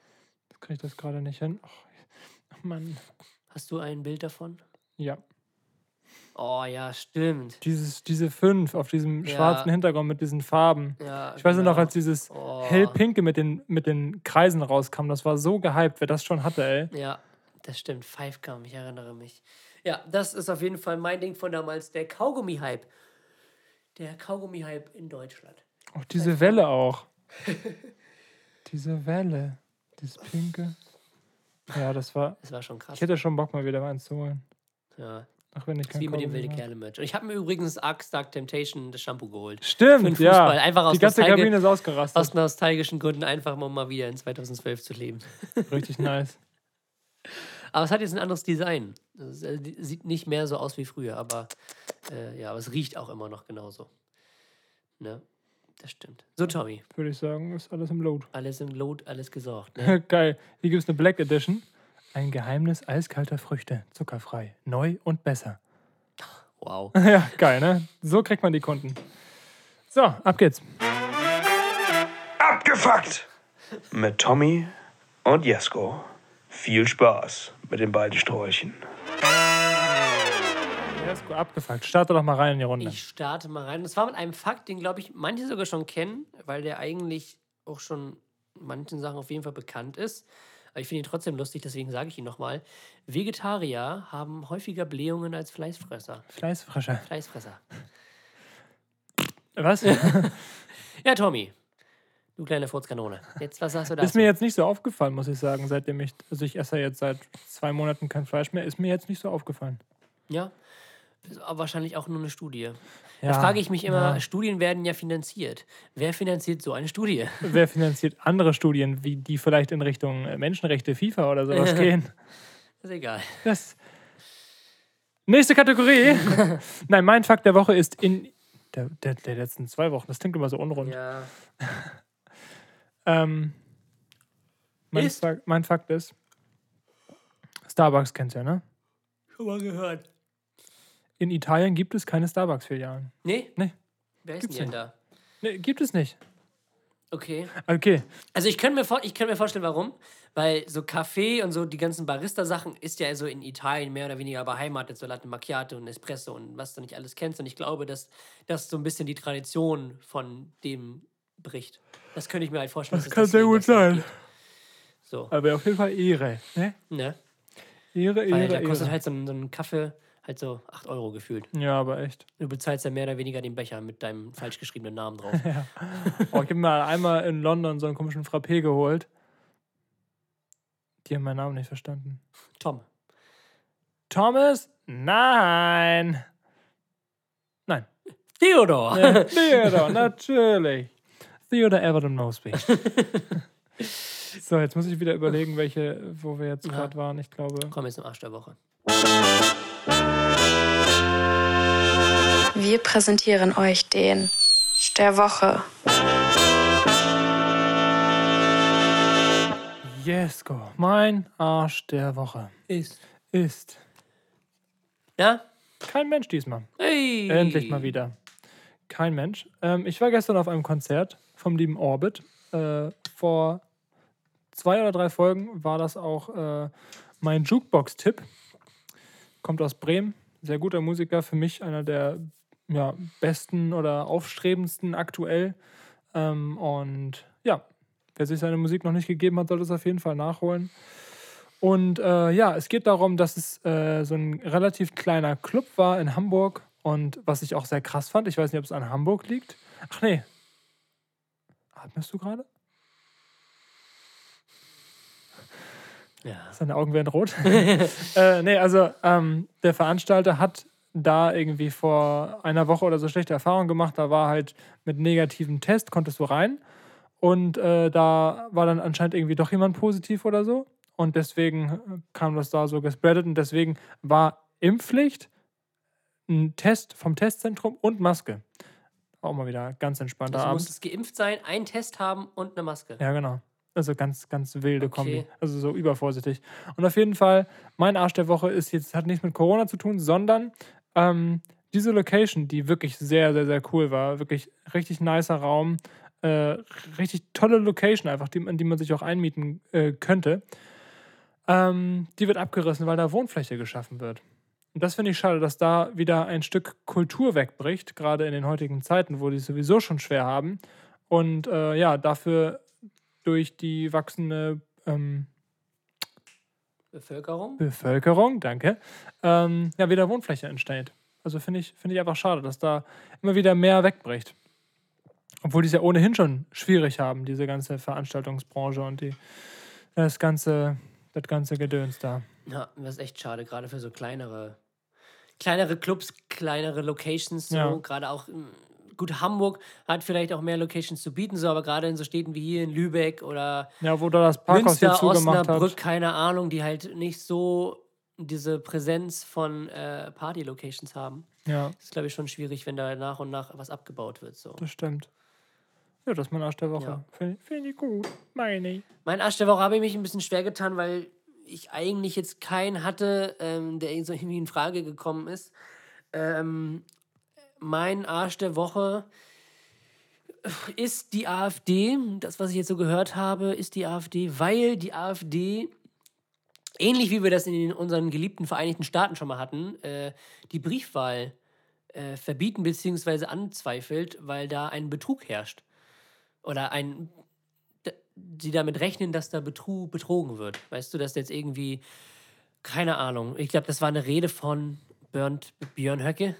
Das kriege ich das gerade nicht hin. Ach, ach Mann. Hast du ein Bild davon? Ja. Oh ja, stimmt. Dieses, diese fünf auf diesem Ja. schwarzen Hintergrund mit diesen Farben. Ja, Ich weiß noch, genau. als dieses Oh. hellpinke mit den, mit den Kreisen rauskam, das war so gehypt, wer das schon hatte, ey. Ja, das stimmt. Five Gum, ich erinnere mich. Ja, das ist auf jeden Fall mein Ding von damals, der Kaugummi-Hype. Der Kaugummi-Hype in Deutschland. Auch diese Welle auch. diese Welle. Dieses pinke. Ja, das war. Das war schon krass. Ich hätte schon Bock, mal wieder eins zu holen. ja, Auch wenn ich kein wie mit dem wilde. Kerle-Merch. Und ich habe mir übrigens Arc Stark Temptation das Shampoo geholt. Stimmt, ja. Einfach aus Die ganze Nostalgie- Kabine ist ausgerastet. Aus nostalgischen Gründen einfach um mal wieder in 2012 zu leben. Richtig nice. Aber es hat jetzt ein anderes Design. Es äh, sieht nicht mehr so aus wie früher, aber äh, ja, aber es riecht auch immer noch genauso. Ne? Das stimmt. So, Tommy, Würde ich sagen, ist alles im Load. alles im Lot, alles gesorgt. Ne? Geil. Hier gibt es eine Black Edition. Ein Geheimnis eiskalter Früchte. Zuckerfrei. Neu und besser. Wow. ja, geil, ne? So kriegt man die Kunden. So, ab geht's. Abgefuckt! Mit Tommy und Jesko. Viel Spaß mit den beiden Sträuchen. Gut abgefuckt. Starte doch mal rein in die Runde. Ich starte mal rein. Und zwar mit einem Fakt, den, glaube ich, manche sogar schon kennen, weil der eigentlich auch schon in manchen Sachen auf jeden Fall bekannt ist. Aber ich finde ihn trotzdem lustig, deswegen sage ich ihn nochmal. Vegetarier haben häufiger Blähungen als Fleischfresser. Fleißfrescher. Fleischfresser. Was? Ja, Tommy. Du kleine Furzkanone. Jetzt, was sagst du dazu? Ist mir jetzt nicht so aufgefallen, muss ich sagen, seitdem ich, also ich esse jetzt seit zwei Monaten kein Fleisch mehr, ist mir jetzt nicht so aufgefallen. Ja. Wahrscheinlich auch nur eine Studie. Ja, Da frage ich mich immer, ja. Studien werden ja finanziert. Wer finanziert so eine Studie? Wer finanziert andere Studien, wie die vielleicht in Richtung äh, Menschenrechte, FIFA oder sowas gehen? Ist egal. Das. Nächste Kategorie. Nein, mein Fakt der Woche ist in der, der, der letzten zwei Wochen. Das klingt immer so unrund. Ja. Ähm, mein, Ist? Fakt, mein Fakt ist, Starbucks kennst du ja, ne? Schon mal gehört. In Italien gibt es keine Starbucks-Filialen. Nee? Nee. Wer ist Gibt's denn nicht. da? Nee, gibt es nicht. Okay. Okay. Also ich könnte mir, vor, ich könnte mir vorstellen, warum. Weil so Kaffee und so die ganzen Barista-Sachen ist ja so in Italien mehr oder weniger beheimatet, so Latte Macchiato und Espresso und was du nicht alles kennst. Und ich glaube, dass das so ein bisschen die Tradition von dem bricht. Das könnte ich mir halt vorstellen. Das kann sehr gut sein. So, Aber auf jeden Fall Ehre. Ne? ne? Ehre, Weil Ehre, da kostet Ehre. halt so ein, so ein Kaffee halt so 8 Euro gefühlt. Ja, aber echt. Du bezahlst ja mehr oder weniger den Becher mit deinem falsch geschriebenen Namen drauf. Oh, ich habe mir einmal in London so einen komischen Frappé geholt. Die haben meinen Namen nicht verstanden. Tom. Thomas? Nein. Nein. Theodor! Ja, Theodor, natürlich. Theodor Everton Mosby. So, jetzt muss ich wieder überlegen, welche, wo wir jetzt gerade waren. Ich glaube. Komm jetzt zum Arsch der Woche. Wir präsentieren euch den der Woche. Jesko, mein Arsch der Woche Ist. ist Ja? kein Mensch diesmal. Hey. Endlich mal wieder. Kein Mensch. Ähm, ich war gestern auf einem Konzert vom lieben Orbit. Äh, vor zwei oder drei Folgen war das auch äh, mein Jukebox-Tipp. Kommt aus Bremen. Sehr guter Musiker. Für mich einer der ja, besten oder aufstrebendsten aktuell. Ähm, und ja, wer sich seine Musik noch nicht gegeben hat, soll das auf jeden Fall nachholen. Und äh, ja, es geht darum, dass es äh, so ein relativ kleiner Club war in Hamburg. Und was ich auch sehr krass fand, ich weiß nicht, ob es an Hamburg liegt. Ach nee. Atmest du gerade? Ja. Seine Augen werden rot. äh, nee, also ähm, der Veranstalter hat da irgendwie vor einer Woche oder so schlechte Erfahrungen gemacht. Da war halt mit negativem Test, konntest du rein. Und äh, da war dann anscheinend irgendwie doch jemand positiv oder so. Und deswegen kam das da so gespreadet. Und deswegen war Impfpflicht, ein Test vom Testzentrum und Maske. Auch mal wieder ganz entspannter Also du Abend. musstest geimpft sein, einen Test haben und eine Maske. Ja, genau. Also ganz, ganz wilde Okay. Kombi. Also so übervorsichtig. Und auf jeden Fall, mein Arsch der Woche ist jetzt, hat nichts mit Corona zu tun, sondern ähm, diese Location, die wirklich sehr, sehr, sehr cool war. Wirklich richtig nicer Raum. Äh, richtig tolle Location einfach, die, an die man sich auch einmieten äh, könnte. Ähm, die wird abgerissen, weil da Wohnfläche geschaffen wird. Und das finde ich schade, dass da wieder ein Stück Kultur wegbricht, gerade in den heutigen Zeiten, wo die es sowieso schon schwer haben. Und äh, ja, dafür durch die wachsende ähm, Bevölkerung? Bevölkerung, danke, ähm, ja, wieder Wohnfläche entsteht. Also finde ich, finde ich einfach schade, dass da immer wieder mehr wegbricht. Obwohl die es ja ohnehin schon schwierig haben, diese ganze Veranstaltungsbranche und die, das ganze, das ganze Gedöns da. Ja, das ist echt schade, gerade für so kleinere, kleinere Clubs, kleinere Locations, so, Ja. gerade auch, gut, Hamburg hat vielleicht auch mehr Locations zu bieten, so, aber gerade in so Städten wie hier in Lübeck oder Ja, wo da das Parkhaus Münster, zugemacht Osnabrück, hat. keine Ahnung, die halt nicht so diese Präsenz von äh, Party-Locations haben. Ja, Das ist, glaube ich, schon schwierig, wenn da nach und nach was abgebaut wird. So. das stimmt. Ja, das ist mein Arsch der Woche. Ja. Finde find ich gut. Meine ich. Mein Arsch der Woche habe ich mich ein bisschen schwer getan, weil ich eigentlich jetzt keinen hatte, ähm, der irgendwie in Frage gekommen ist. Ähm, mein Arsch der Woche ist die AfD. Das, was ich jetzt so gehört habe, ist die AfD, weil die AfD, ähnlich wie wir das in unseren geliebten Vereinigten Staaten schon mal hatten, äh, die Briefwahl äh, verbieten bzw. anzweifelt, weil da ein Betrug herrscht. Oder ein sie damit rechnen, dass da Betru betrogen wird. Weißt du, dass jetzt irgendwie, keine Ahnung, ich glaube, das war eine Rede von Bernd, Björn Höcke.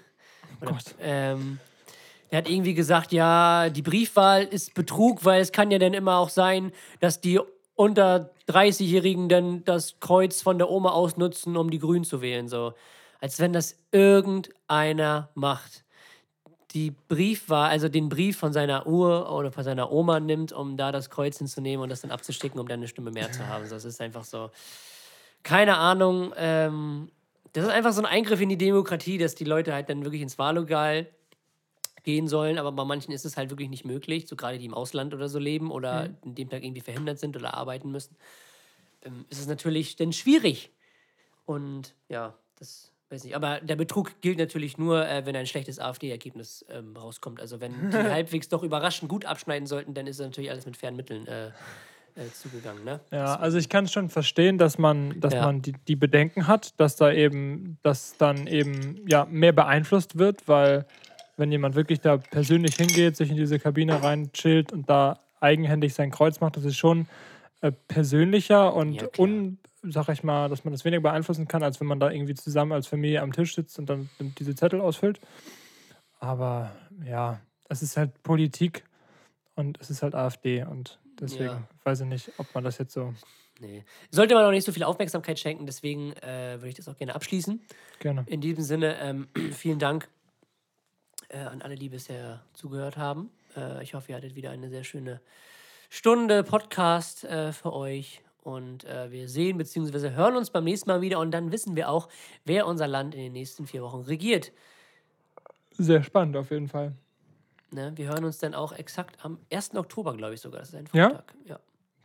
Oder, Gott. Ähm, er hat irgendwie gesagt, ja, die Briefwahl ist Betrug, weil es kann ja dann immer auch sein, dass die unter 30-Jährigen dann das Kreuz von der Oma ausnutzen, um die Grünen zu wählen. So. Als wenn das irgendeiner macht die Briefwahl, also den Brief von seiner Uhr oder von seiner Oma nimmt, um da das Kreuz hinzunehmen und das dann abzusticken, um dann eine Stimme mehr zu haben. So, Das ist einfach so, keine Ahnung. Ähm, das ist einfach so ein Eingriff in die Demokratie, dass die Leute halt dann wirklich ins Wahllokal gehen sollen, aber bei manchen ist es halt wirklich nicht möglich, so gerade die im Ausland oder so leben oder in dem Tag irgendwie verhindert sind oder arbeiten müssen, ähm, ist es natürlich dann schwierig. Und ja, das weiß nicht. Aber der Betrug gilt natürlich nur, äh, wenn ein schlechtes AfD-Ergebnis ähm, rauskommt. Also wenn die halbwegs doch überraschend gut abschneiden sollten, dann ist das natürlich alles mit fairen Mitteln äh, äh, zugegangen. Ne? Ja, also ich kann schon verstehen, dass man, dass Ja. man die, die Bedenken hat, dass da eben, dass dann eben ja mehr beeinflusst wird, weil wenn jemand wirklich da persönlich hingeht, sich in diese Kabine rein chillt und da eigenhändig sein Kreuz macht, das ist schon äh, persönlicher und Ja, un, sag ich mal, dass man das weniger beeinflussen kann, als wenn man da irgendwie zusammen als Familie am Tisch sitzt und dann diese Zettel ausfüllt. Aber ja, es ist halt Politik und es ist halt AfD und deswegen Ja. weiß ich nicht, ob man das jetzt so Nee. Sollte man auch nicht so viel Aufmerksamkeit schenken, deswegen äh, würde ich das auch gerne abschließen. gerne. In diesem Sinne, ähm, vielen Dank äh, an alle, die bisher zugehört haben. Äh, ich hoffe, ihr hattet wieder eine sehr schöne Stunde Podcast äh, für euch. Und äh, wir sehen bzw. hören uns beim nächsten Mal wieder und dann wissen wir auch, wer unser Land in den nächsten vier Wochen regiert. Sehr spannend auf jeden Fall. Ne? Wir hören uns dann auch exakt am 1. Oktober, glaube ich sogar. Das ist ein Ja? Freitag. Ja,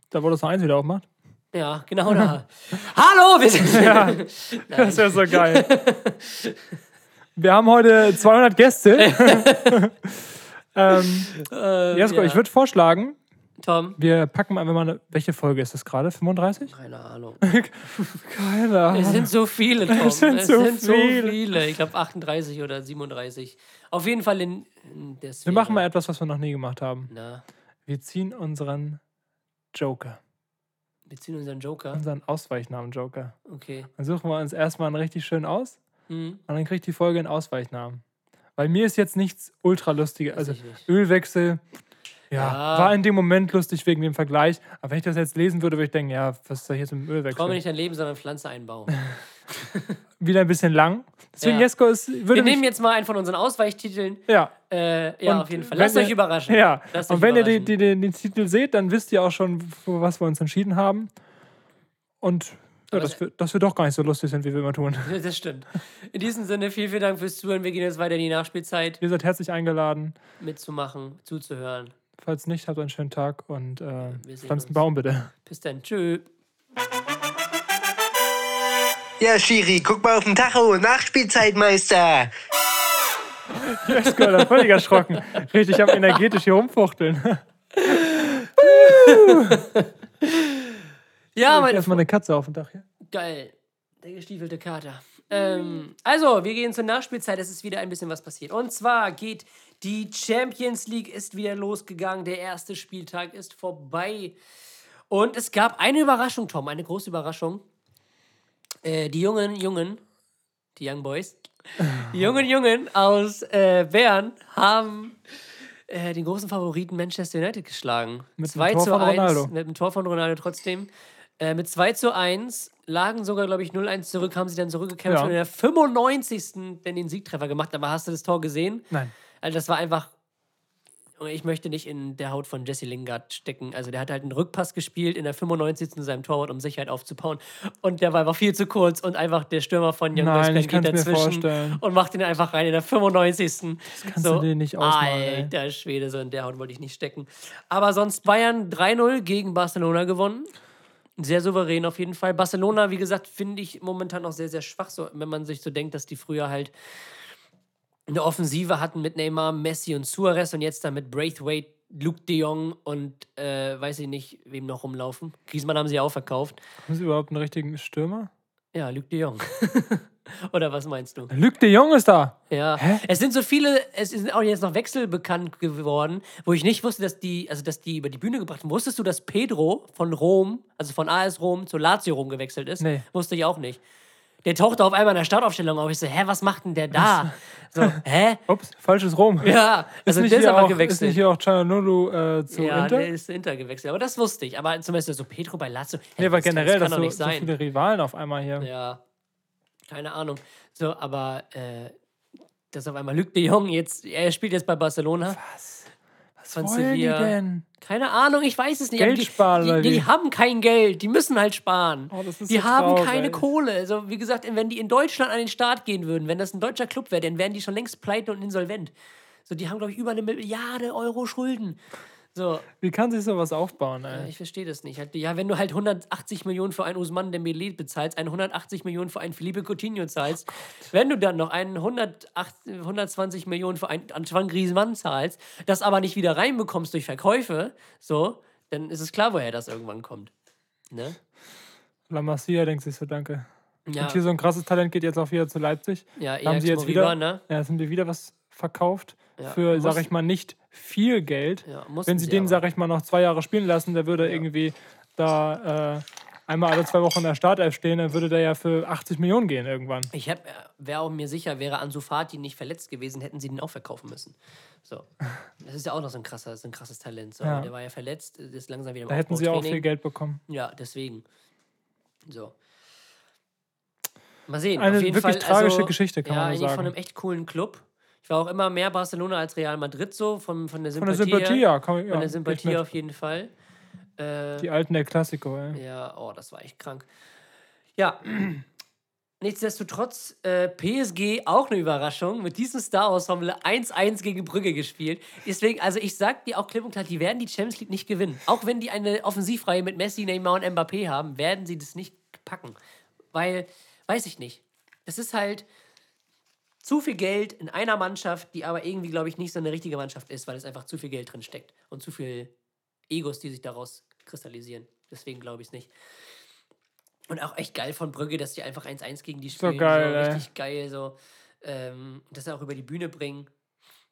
Da wurde das eins wieder aufmacht. ja genau da. Hallo, wir sind. Ja, das ja so geil. Wir haben heute 200 Gäste. ähm, Äh, Jesko, ja. ich würde vorschlagen, Tom. wir packen einfach mal eine. Welche Folge ist das gerade? 35? Keine Ahnung. Keine Ahnung. Es sind so viele, Tom. Es sind sind, so so, viele. viele. Ich glaube 38 oder 37. Auf jeden Fall in, in der Wir Sphäre. machen mal etwas, was wir noch nie gemacht haben. Na, Wir ziehen unseren Joker, wir ziehen unseren Joker. unseren Ausweichnamen Joker. Okay. Dann suchen wir uns erstmal einen richtig schön aus Hm. und dann kriegt die Folge einen Ausweichnamen. Weil mir ist jetzt nichts ultra lustiges. Also. Ölwechsel, ja, Ja. war in dem Moment lustig wegen dem Vergleich. Aber wenn ich das jetzt lesen würde, würde ich denken, ja, was ist da jetzt mit dem Ölwechsel? Traue mir nicht dein Leben, sondern pflanze einen Baum. Wieder ein bisschen lang. Deswegen, Ja. Jesko, ist, würde Wir nehmen jetzt mal einen von unseren Ausweichtiteln. ja, Äh, ja, Und auf jeden Fall. Lasst euch überraschen. ja. Lasst Und wenn ihr die, den, den Titel seht, dann wisst ihr auch schon, für was wir uns entschieden haben. Und ja, dass, wir, dass wir doch gar nicht so lustig sind, wie wir immer tun. Das stimmt. In diesem Sinne, vielen, vielen Dank fürs Zuhören. Wir gehen jetzt weiter in die Nachspielzeit Ihr seid herzlich eingeladen. mitzumachen, zuzuhören. Falls nicht, habt einen schönen Tag und äh, pflanzt einen. Baum bitte. Bis dann. Tschö. Ja, Schiri, guck mal auf den Tacho. Nachspielzeitmeister. Jesko, da völlig erschrocken. Richtig am energetisch hier rumfuchteln. Ja, meine Erstmal eine Katze auf dem Dach hier. Geil. Der gestiefelte Kater. Ähm, also, wir gehen zur Nachspielzeit. Es ist wieder ein bisschen was passiert. Und zwar geht die Champions League ist wieder losgegangen. Der erste Spieltag ist vorbei. Und es gab eine Überraschung, Tom, eine große Überraschung. Äh, die jungen Jungen, die Young Boys, die jungen Jungen aus äh, Bern haben äh, den großen Favoriten Manchester United geschlagen. Mit dem 2 Tor zu von 1, Ronaldo. Mit dem Tor von Ronaldo trotzdem. Äh, mit 2 zu 1 lagen sogar, glaube ich, 0-1 zurück, haben sie dann zurückgekämpft Ja. und in der 95. dann den Siegtreffer gemacht. Aber hast du das Tor gesehen? Nein. Also das war einfach. Ich möchte nicht in der Haut von Jesse Lingard stecken. Also der hat halt einen Rückpass gespielt in der 95. zu seinem Torwart, um Sicherheit aufzubauen. Und der war einfach viel zu kurz und einfach der Stürmer von Young Nein, Band geht dazwischen vorstellen. und macht ihn einfach rein in der 95. Das kannst du dir nicht ausmalen, ey. Alter Schwede, so in der Haut wollte ich nicht stecken. Aber sonst Bayern 3-0 gegen Barcelona gewonnen. Sehr souverän auf jeden Fall. Barcelona, wie gesagt, finde ich momentan noch sehr, sehr schwach, so, wenn man sich so denkt, dass die früher halt eine Offensive hatten mit Neymar, Messi und Suarez und jetzt dann mit Braithwaite, Luke de Jong und äh, weiß ich nicht, wem noch rumlaufen. Griezmann haben sie auch verkauft. Haben Sie überhaupt einen richtigen Stürmer? Ja, Luke de Jong. Oder was meinst du? Luc de Jong ist da. Ja. Es sind so viele, es sind auch jetzt noch Wechsel bekannt geworden, wo ich nicht wusste, dass die, also dass die über die Bühne gebracht wurden. Wusstest du, dass Pedro von Rom, also von AS Rom zu Lazio Rom gewechselt ist? Nee. Wusste ich auch nicht. Der tauchte auf einmal in der Startaufstellung auf. Ich so, hä, was macht denn der da? So, hä? Ups, falsches Rom. Ja, also nicht der ist aber auch, Ist gewechselt. nicht hier auch Cianulu äh, zu ja, Inter? der ist zu Inter gewechselt. Aber das wusste ich. Aber zumindest so Pedro bei Lazio. Hä, Nee, aber das generell, das kann doch so, nicht so viele Rivalen auf einmal hier. Ja, keine Ahnung. So, aber äh, dass auf einmal Luc de Jong jetzt, er spielt jetzt bei Barcelona. Was Von wollen die Sevilla. denn? Keine Ahnung, ich weiß es nicht. Geld die, sparen, die, die, die haben kein Geld, die müssen halt sparen. Oh, die so haben traurig. keine Kohle. Also, wie gesagt, wenn die in Deutschland an den Start gehen würden, wenn das ein deutscher Club wäre, dann wären die schon längst pleite und insolvent. So, die haben, glaube ich, über eine Milliarde Euro Schulden. So, Wie kann sich sowas aufbauen, ja, ey? ich verstehe das nicht. Halt, ja, wenn du halt 180 Millionen für einen Usman Dembele bezahlst, 180 Millionen für einen Felipe Coutinho zahlst, wenn du dann noch einen 108, 120 Millionen für einen Antoine Griezmann zahlst, das aber nicht wieder reinbekommst durch Verkäufe, so, dann ist es klar, woher das irgendwann kommt. Ne? La Masia denkt sich so, danke. Ja, Und hier so ein krasses Talent geht jetzt auch wieder zu Leipzig. ja Da haben sie jetzt Moriba, wieder, ne? ja, jetzt haben die wieder was verkauft Ja, für, sag ich mal, nicht viel Geld. Ja, Wenn sie den, aber. sag ich mal, noch zwei Jahre spielen lassen, der würde irgendwie da äh, einmal alle zwei Wochen in der Startelf stehen, dann würde der ja für 80 Millionen gehen irgendwann. Ich wäre auch mir sicher, wäre Ansu Fati nicht verletzt gewesen, hätten sie den auch verkaufen müssen. So. Das ist ja auch noch so ein, krasser, so ein krasses Talent. So. Ja. Der war ja verletzt, ist langsam wieder im Da hätten sie auch viel Geld bekommen. Ja, deswegen. So. Mal sehen. Eine Auf jeden wirklich Fall, tragische also, Geschichte, kann ja, man eigentlich sagen. von einem echt coolen Club. Ich war auch immer mehr Barcelona als Real Madrid so, von, von der Von der Sympathie. Sympathie, ja. Komm, ja Von der Sympathie auf jeden Fall. Äh, Die alten der Klassiko, ey. ja, oh, das war echt krank. Ja, nichtsdestotrotz, äh, PSG auch eine Überraschung. Mit diesem Star-Ensemble 1-1 gegen Brügge gespielt. Deswegen, also ich sag dir auch klipp und klar, die werden die Champions League nicht gewinnen. Auch wenn die eine Offensivreihe mit Messi, Neymar und Mbappé haben, werden sie das nicht packen. Weil, weiß ich nicht. Es ist halt zu viel Geld in einer Mannschaft, die aber irgendwie, glaube ich, nicht so eine richtige Mannschaft ist, weil es einfach zu viel Geld drin steckt und zu viel Egos, die sich daraus kristallisieren. Deswegen glaube ich es nicht. Und auch echt geil von Brügge, dass die einfach 1-1 gegen die spielen. geil, ey. richtig geil, so. Ähm, das auch über die Bühne bringen.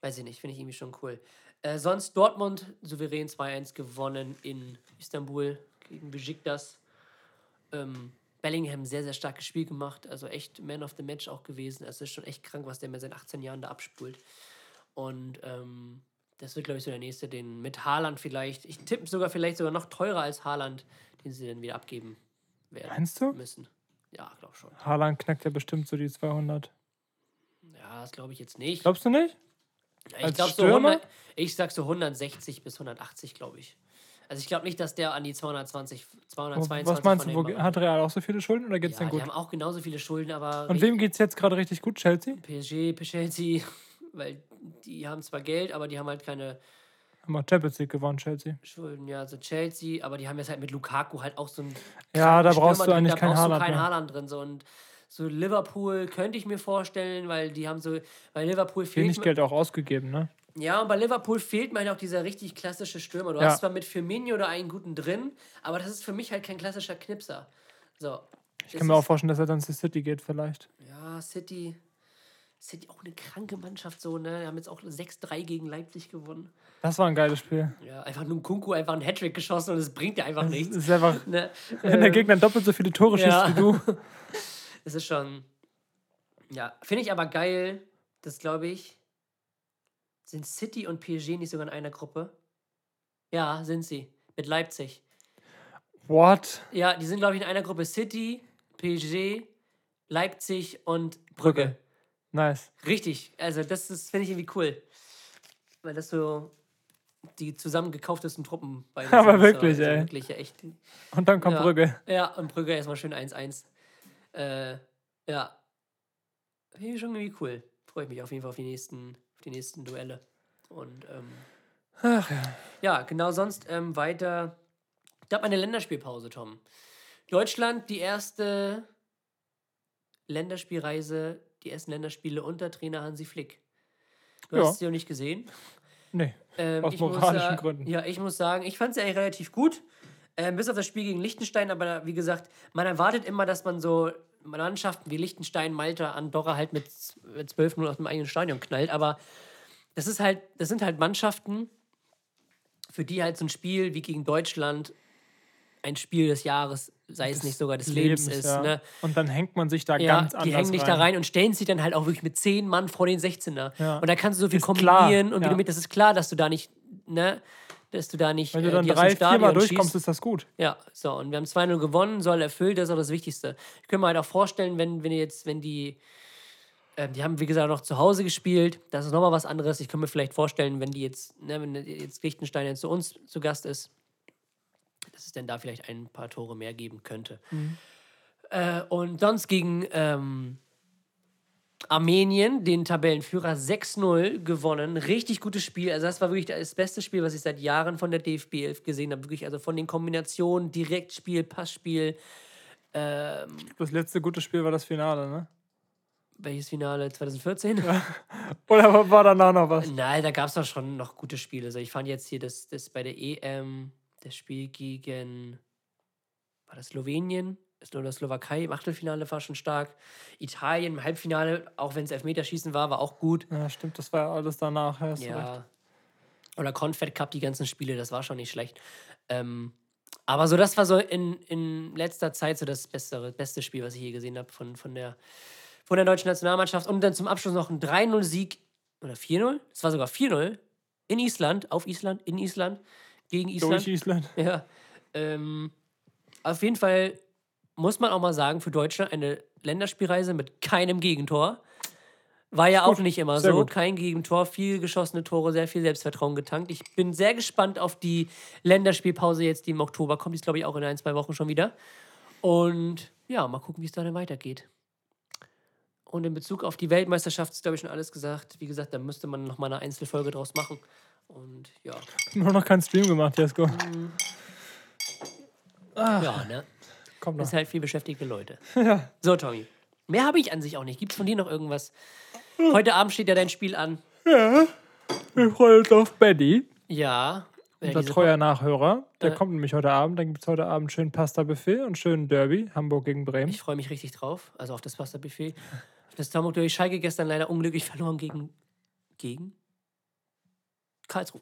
Weiß ich nicht, finde ich irgendwie schon cool. Äh, sonst Dortmund souverän 2-1 gewonnen in Istanbul gegen Besiktas. Ähm, Bellingham sehr, sehr starkes Spiel gemacht. Also echt Man of the Match auch gewesen. Es ist schon echt krank, was der mit seinen 18 Jahren da abspult. Und ähm, das wird, glaube ich, so der nächste, den mit Haaland vielleicht. Ich tippe sogar vielleicht sogar noch teurer als Haaland, den sie dann wieder abgeben werden Meinst du? müssen. Ja, glaube schon. Haaland knackt ja bestimmt so die 200. Ja, das glaube ich jetzt nicht. Glaubst du nicht? ich als glaube so Stürmer? 100, ich sag so 160 bis 180, glaube ich. Also ich glaube nicht, dass der an die 220, 222 Was meinst du, wo, hat Real auch so viele Schulden oder geht's ja, denn die gut? haben auch genauso viele Schulden, aber Und wem geht's jetzt gerade richtig gut? Chelsea? PSG, Chelsea, weil die haben zwar Geld, aber die haben halt keine Haben auch Champions League gewonnen, Chelsea. Schulden. Ja, so Chelsea, aber die haben jetzt halt mit Lukaku halt auch so einen Ja, da brauchst Stürmer du eigentlich da keinen brauchst du Haaland keinen mehr. Haaland drin. So. Und so Liverpool könnte ich mir vorstellen, weil die haben so, bei Liverpool fehlt Wenig Geld auch ausgegeben, ne? Ja, und bei Liverpool fehlt mir halt auch dieser richtig klassische Stürmer. Du Ja. hast zwar mit Firmino da einen guten drin, aber das ist für mich halt kein klassischer Knipser. So. Ich kann mir auch vorstellen, dass er dann zu City geht vielleicht. Ja, City. City auch eine kranke Mannschaft so, ne? Die haben jetzt auch 6-3 gegen Leipzig gewonnen. Das war ein geiles Spiel. Ja, einfach nur ein Kunku einfach einen Hattrick geschossen und es bringt dir einfach Das nichts. ist einfach, Ne? wenn der Ähm, Gegner doppelt so viele Tore schießt ja. wie du. Das ist schon. Ja, finde ich aber geil. Das glaube ich. Sind City und PSG nicht sogar in einer Gruppe? Ja, sind sie. Mit Leipzig. What? Ja, die sind, glaube ich, in einer Gruppe City, PSG, Leipzig und Brügge. Nice. Richtig. Also, das ist, finde ich irgendwie cool. Weil das so die zusammengekauftesten Truppen bei Aber wirklich, ey. Wirklich, ja, echt. Und dann kommt ja. Brügge. Ja, und Brügge erstmal schön 1-1. Äh, ja. Finde ich schon irgendwie cool. Freue ich mich auf jeden Fall auf die nächsten, die nächsten Duelle. Und ähm, Ach ja. ja, genau sonst ähm, weiter. gab eine Länderspielpause, Tom. Deutschland, die erste Länderspielreise, die ersten Länderspiele unter Trainer Hansi Flick. Du Ja. hast sie noch nicht gesehen. Nee. Ähm, Aus muss moralischen sa- Gründen. Ja, ich muss sagen, ich fand sie eigentlich relativ gut. Ähm, bis auf das Spiel gegen Liechtenstein, aber wie gesagt, man erwartet immer, dass man so Mannschaften wie Liechtenstein, Malta, Andorra halt mit, z- mit 12 0 aus dem eigenen Stadion knallt. Aber das ist halt, das sind halt Mannschaften, für die halt so ein Spiel wie gegen Deutschland ein Spiel des Jahres, sei es nicht sogar des Lebens, ist. ja. Ne? Und dann hängt man sich da Ja, ganz anders die hängen dich da rein und stellen sich dann halt auch wirklich mit zehn Mann vor den 16er. Ja. Und da kannst du so viel Ist klar, kombinieren und wie ja. mit, das ist klar, dass du da nicht, ne, dass du da nicht Wenn du äh, dann dem drei, viermal durchkommst, schießt. ist das gut. Ja, so, und wir haben 2-0 gewonnen, soll erfüllt, das ist auch das Wichtigste. Ich könnte mir halt auch vorstellen, wenn, wenn jetzt, wenn die, ähm, die haben, wie gesagt, noch zu Hause gespielt, das ist nochmal was anderes. Ich könnte mir vielleicht vorstellen, wenn die jetzt, ne, wenn jetzt Liechtenstein jetzt zu uns zu Gast ist, dass es denn da vielleicht ein paar Tore mehr geben könnte. Äh, und sonst gegen ähm, Armenien, den Tabellenführer, 6-0 gewonnen. Richtig gutes Spiel. Also, das war wirklich das beste Spiel, was ich seit Jahren von der DFB 11 gesehen habe. Wirklich, also von den Kombinationen, Direktspiel, Passspiel. Ähm, Das letzte gute Spiel war das Finale, ne? welches Finale? 2014? Oder war- war danach noch was? Nein, da gab es doch schon noch gute Spiele. Also ich fand jetzt hier das, das bei der EM, das Spiel gegen, war das Slowenien? Oder Slowakei im Achtelfinale war schon stark. Italien im Halbfinale, auch wenn es Elfmeterschießen war, war auch gut. Ja, stimmt, das war ja alles danach. Ja. Ja. Oder Confed Cup, die ganzen Spiele, das war schon nicht schlecht. Ähm, aber so, das war so in, in letzter Zeit so das beste, beste Spiel, was ich je gesehen habe von, von, der, von der deutschen Nationalmannschaft. Und dann zum Abschluss noch ein 3-0-Sieg oder 4-0? Es war sogar 4-0 in Island, auf Island, in Island, gegen Island. Durch Island. Ja. Ähm, auf jeden Fall muss man auch mal sagen, für Deutschland eine Länderspielreise mit keinem Gegentor. War ja auch nicht immer sehr so. gut. Kein Gegentor, viel geschossene Tore, sehr viel Selbstvertrauen getankt. Ich bin sehr gespannt auf die Länderspielpause jetzt, die im Oktober kommt. Die ist, glaube ich, auch in ein, zwei Wochen schon wieder. Und ja, mal gucken, wie es da dann weitergeht. Und in Bezug auf die Weltmeisterschaft ist, glaube ich, schon alles gesagt. Wie gesagt, da müsste man noch mal eine Einzelfolge draus machen. Und ja, Nur noch keinen Stream gemacht, Jesko. ja, ne? Komm Das noch. sind halt viel beschäftigte Leute. So, Tommy. Mehr habe ich an sich auch nicht. Gibt es von dir noch irgendwas? Heute Abend steht ja dein Spiel an. Wir freuen uns auf Betty, Ja. Er unser treuer Nachhörer. Der Äh. kommt nämlich heute Abend. Dann gibt es heute Abend schön Pasta-Buffet und schön Derby. Hamburg gegen Bremen. Ich freue mich richtig drauf. Also auf das Pasta-Buffet. Das Hamburg durch Schalke gestern leider unglücklich verloren gegen. Gegen? Karlsruhe.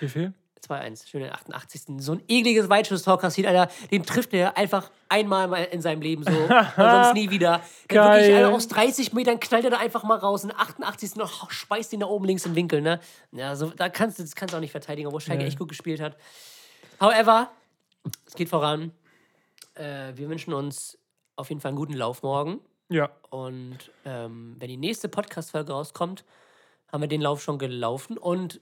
Wie viel? 2-1. Schön in der 88. So ein ekliges Weitschuss-Tor kassiert, Alter. Den trifft er einfach einmal mal in seinem Leben so. und sonst nie wieder. Der wirklich, Geil. Alter, aus 30 Metern knallt er da einfach mal raus. In der 88. noch schmeißt ihn da oben links im Winkel, ne? Ja, so, da kannst du das kannst du auch nicht verteidigen, obwohl Schalke Nee. echt gut gespielt hat. However, es geht voran. Äh, wir wünschen uns auf jeden Fall einen guten Lauf morgen. Ja. Und ähm, wenn die nächste Podcast-Folge rauskommt, haben wir den Lauf schon gelaufen. Und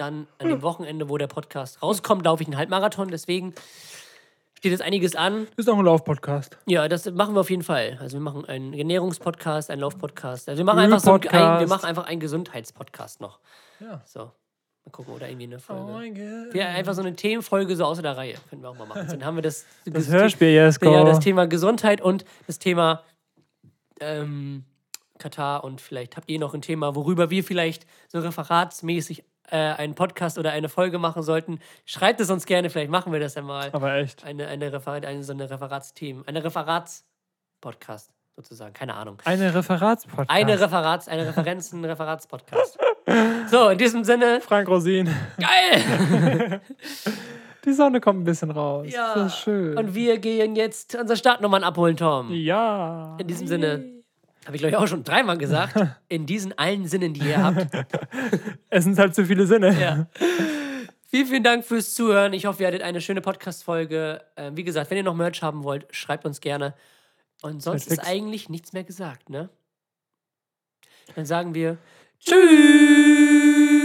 dann an dem Wochenende, wo der Podcast rauskommt, laufe ich einen Halbmarathon. Deswegen steht jetzt einiges an. Ist auch ein Lauf-Podcast. Ja, das machen wir auf jeden Fall. Also wir machen einen Ernährungspodcast, einen Laufpodcast. Also wir machen einfach so einen, ein, wir Podcast. machen einfach einen Gesundheitspodcast noch. Ja. So. Mal gucken, oder irgendwie eine Oh Folge. mein Gott. wir einfach so eine Themenfolge so außer der Reihe. Können wir auch mal machen. Dann haben wir das, Das Hörspiel, Jesko. ja, das Thema Gesundheit und das Thema ähm, Katar und vielleicht habt ihr noch ein Thema, worüber wir vielleicht so referatsmäßig äh, einen Podcast oder eine Folge machen sollten. Schreibt es uns gerne, vielleicht machen wir das ja mal. Aber echt. Eine, eine, Referat, eine so eine Referatsthemen, eine Referats-Podcast sozusagen, keine Ahnung. Eine Referatspodcast. Eine Referats, eine Referenzen, Referats-Podcast. So, in diesem Sinne, Frank Rosin. geil! Die Sonne kommt ein bisschen raus. Ja. Das ist schön. Und wir gehen jetzt unsere Startnummern abholen, Tom. ja. In diesem Sinne, habe ich glaube ich auch schon dreimal gesagt, in diesen allen Sinnen, die ihr habt. Es sind halt zu viele Sinne. Ja. Vielen, vielen Dank fürs Zuhören. Ich hoffe, ihr hattet eine schöne Podcast-Folge. Ähm, wie gesagt, wenn ihr noch Merch haben wollt, schreibt uns gerne. Und sonst ist eigentlich nichts mehr gesagt, ne? Dann sagen wir Tschüss!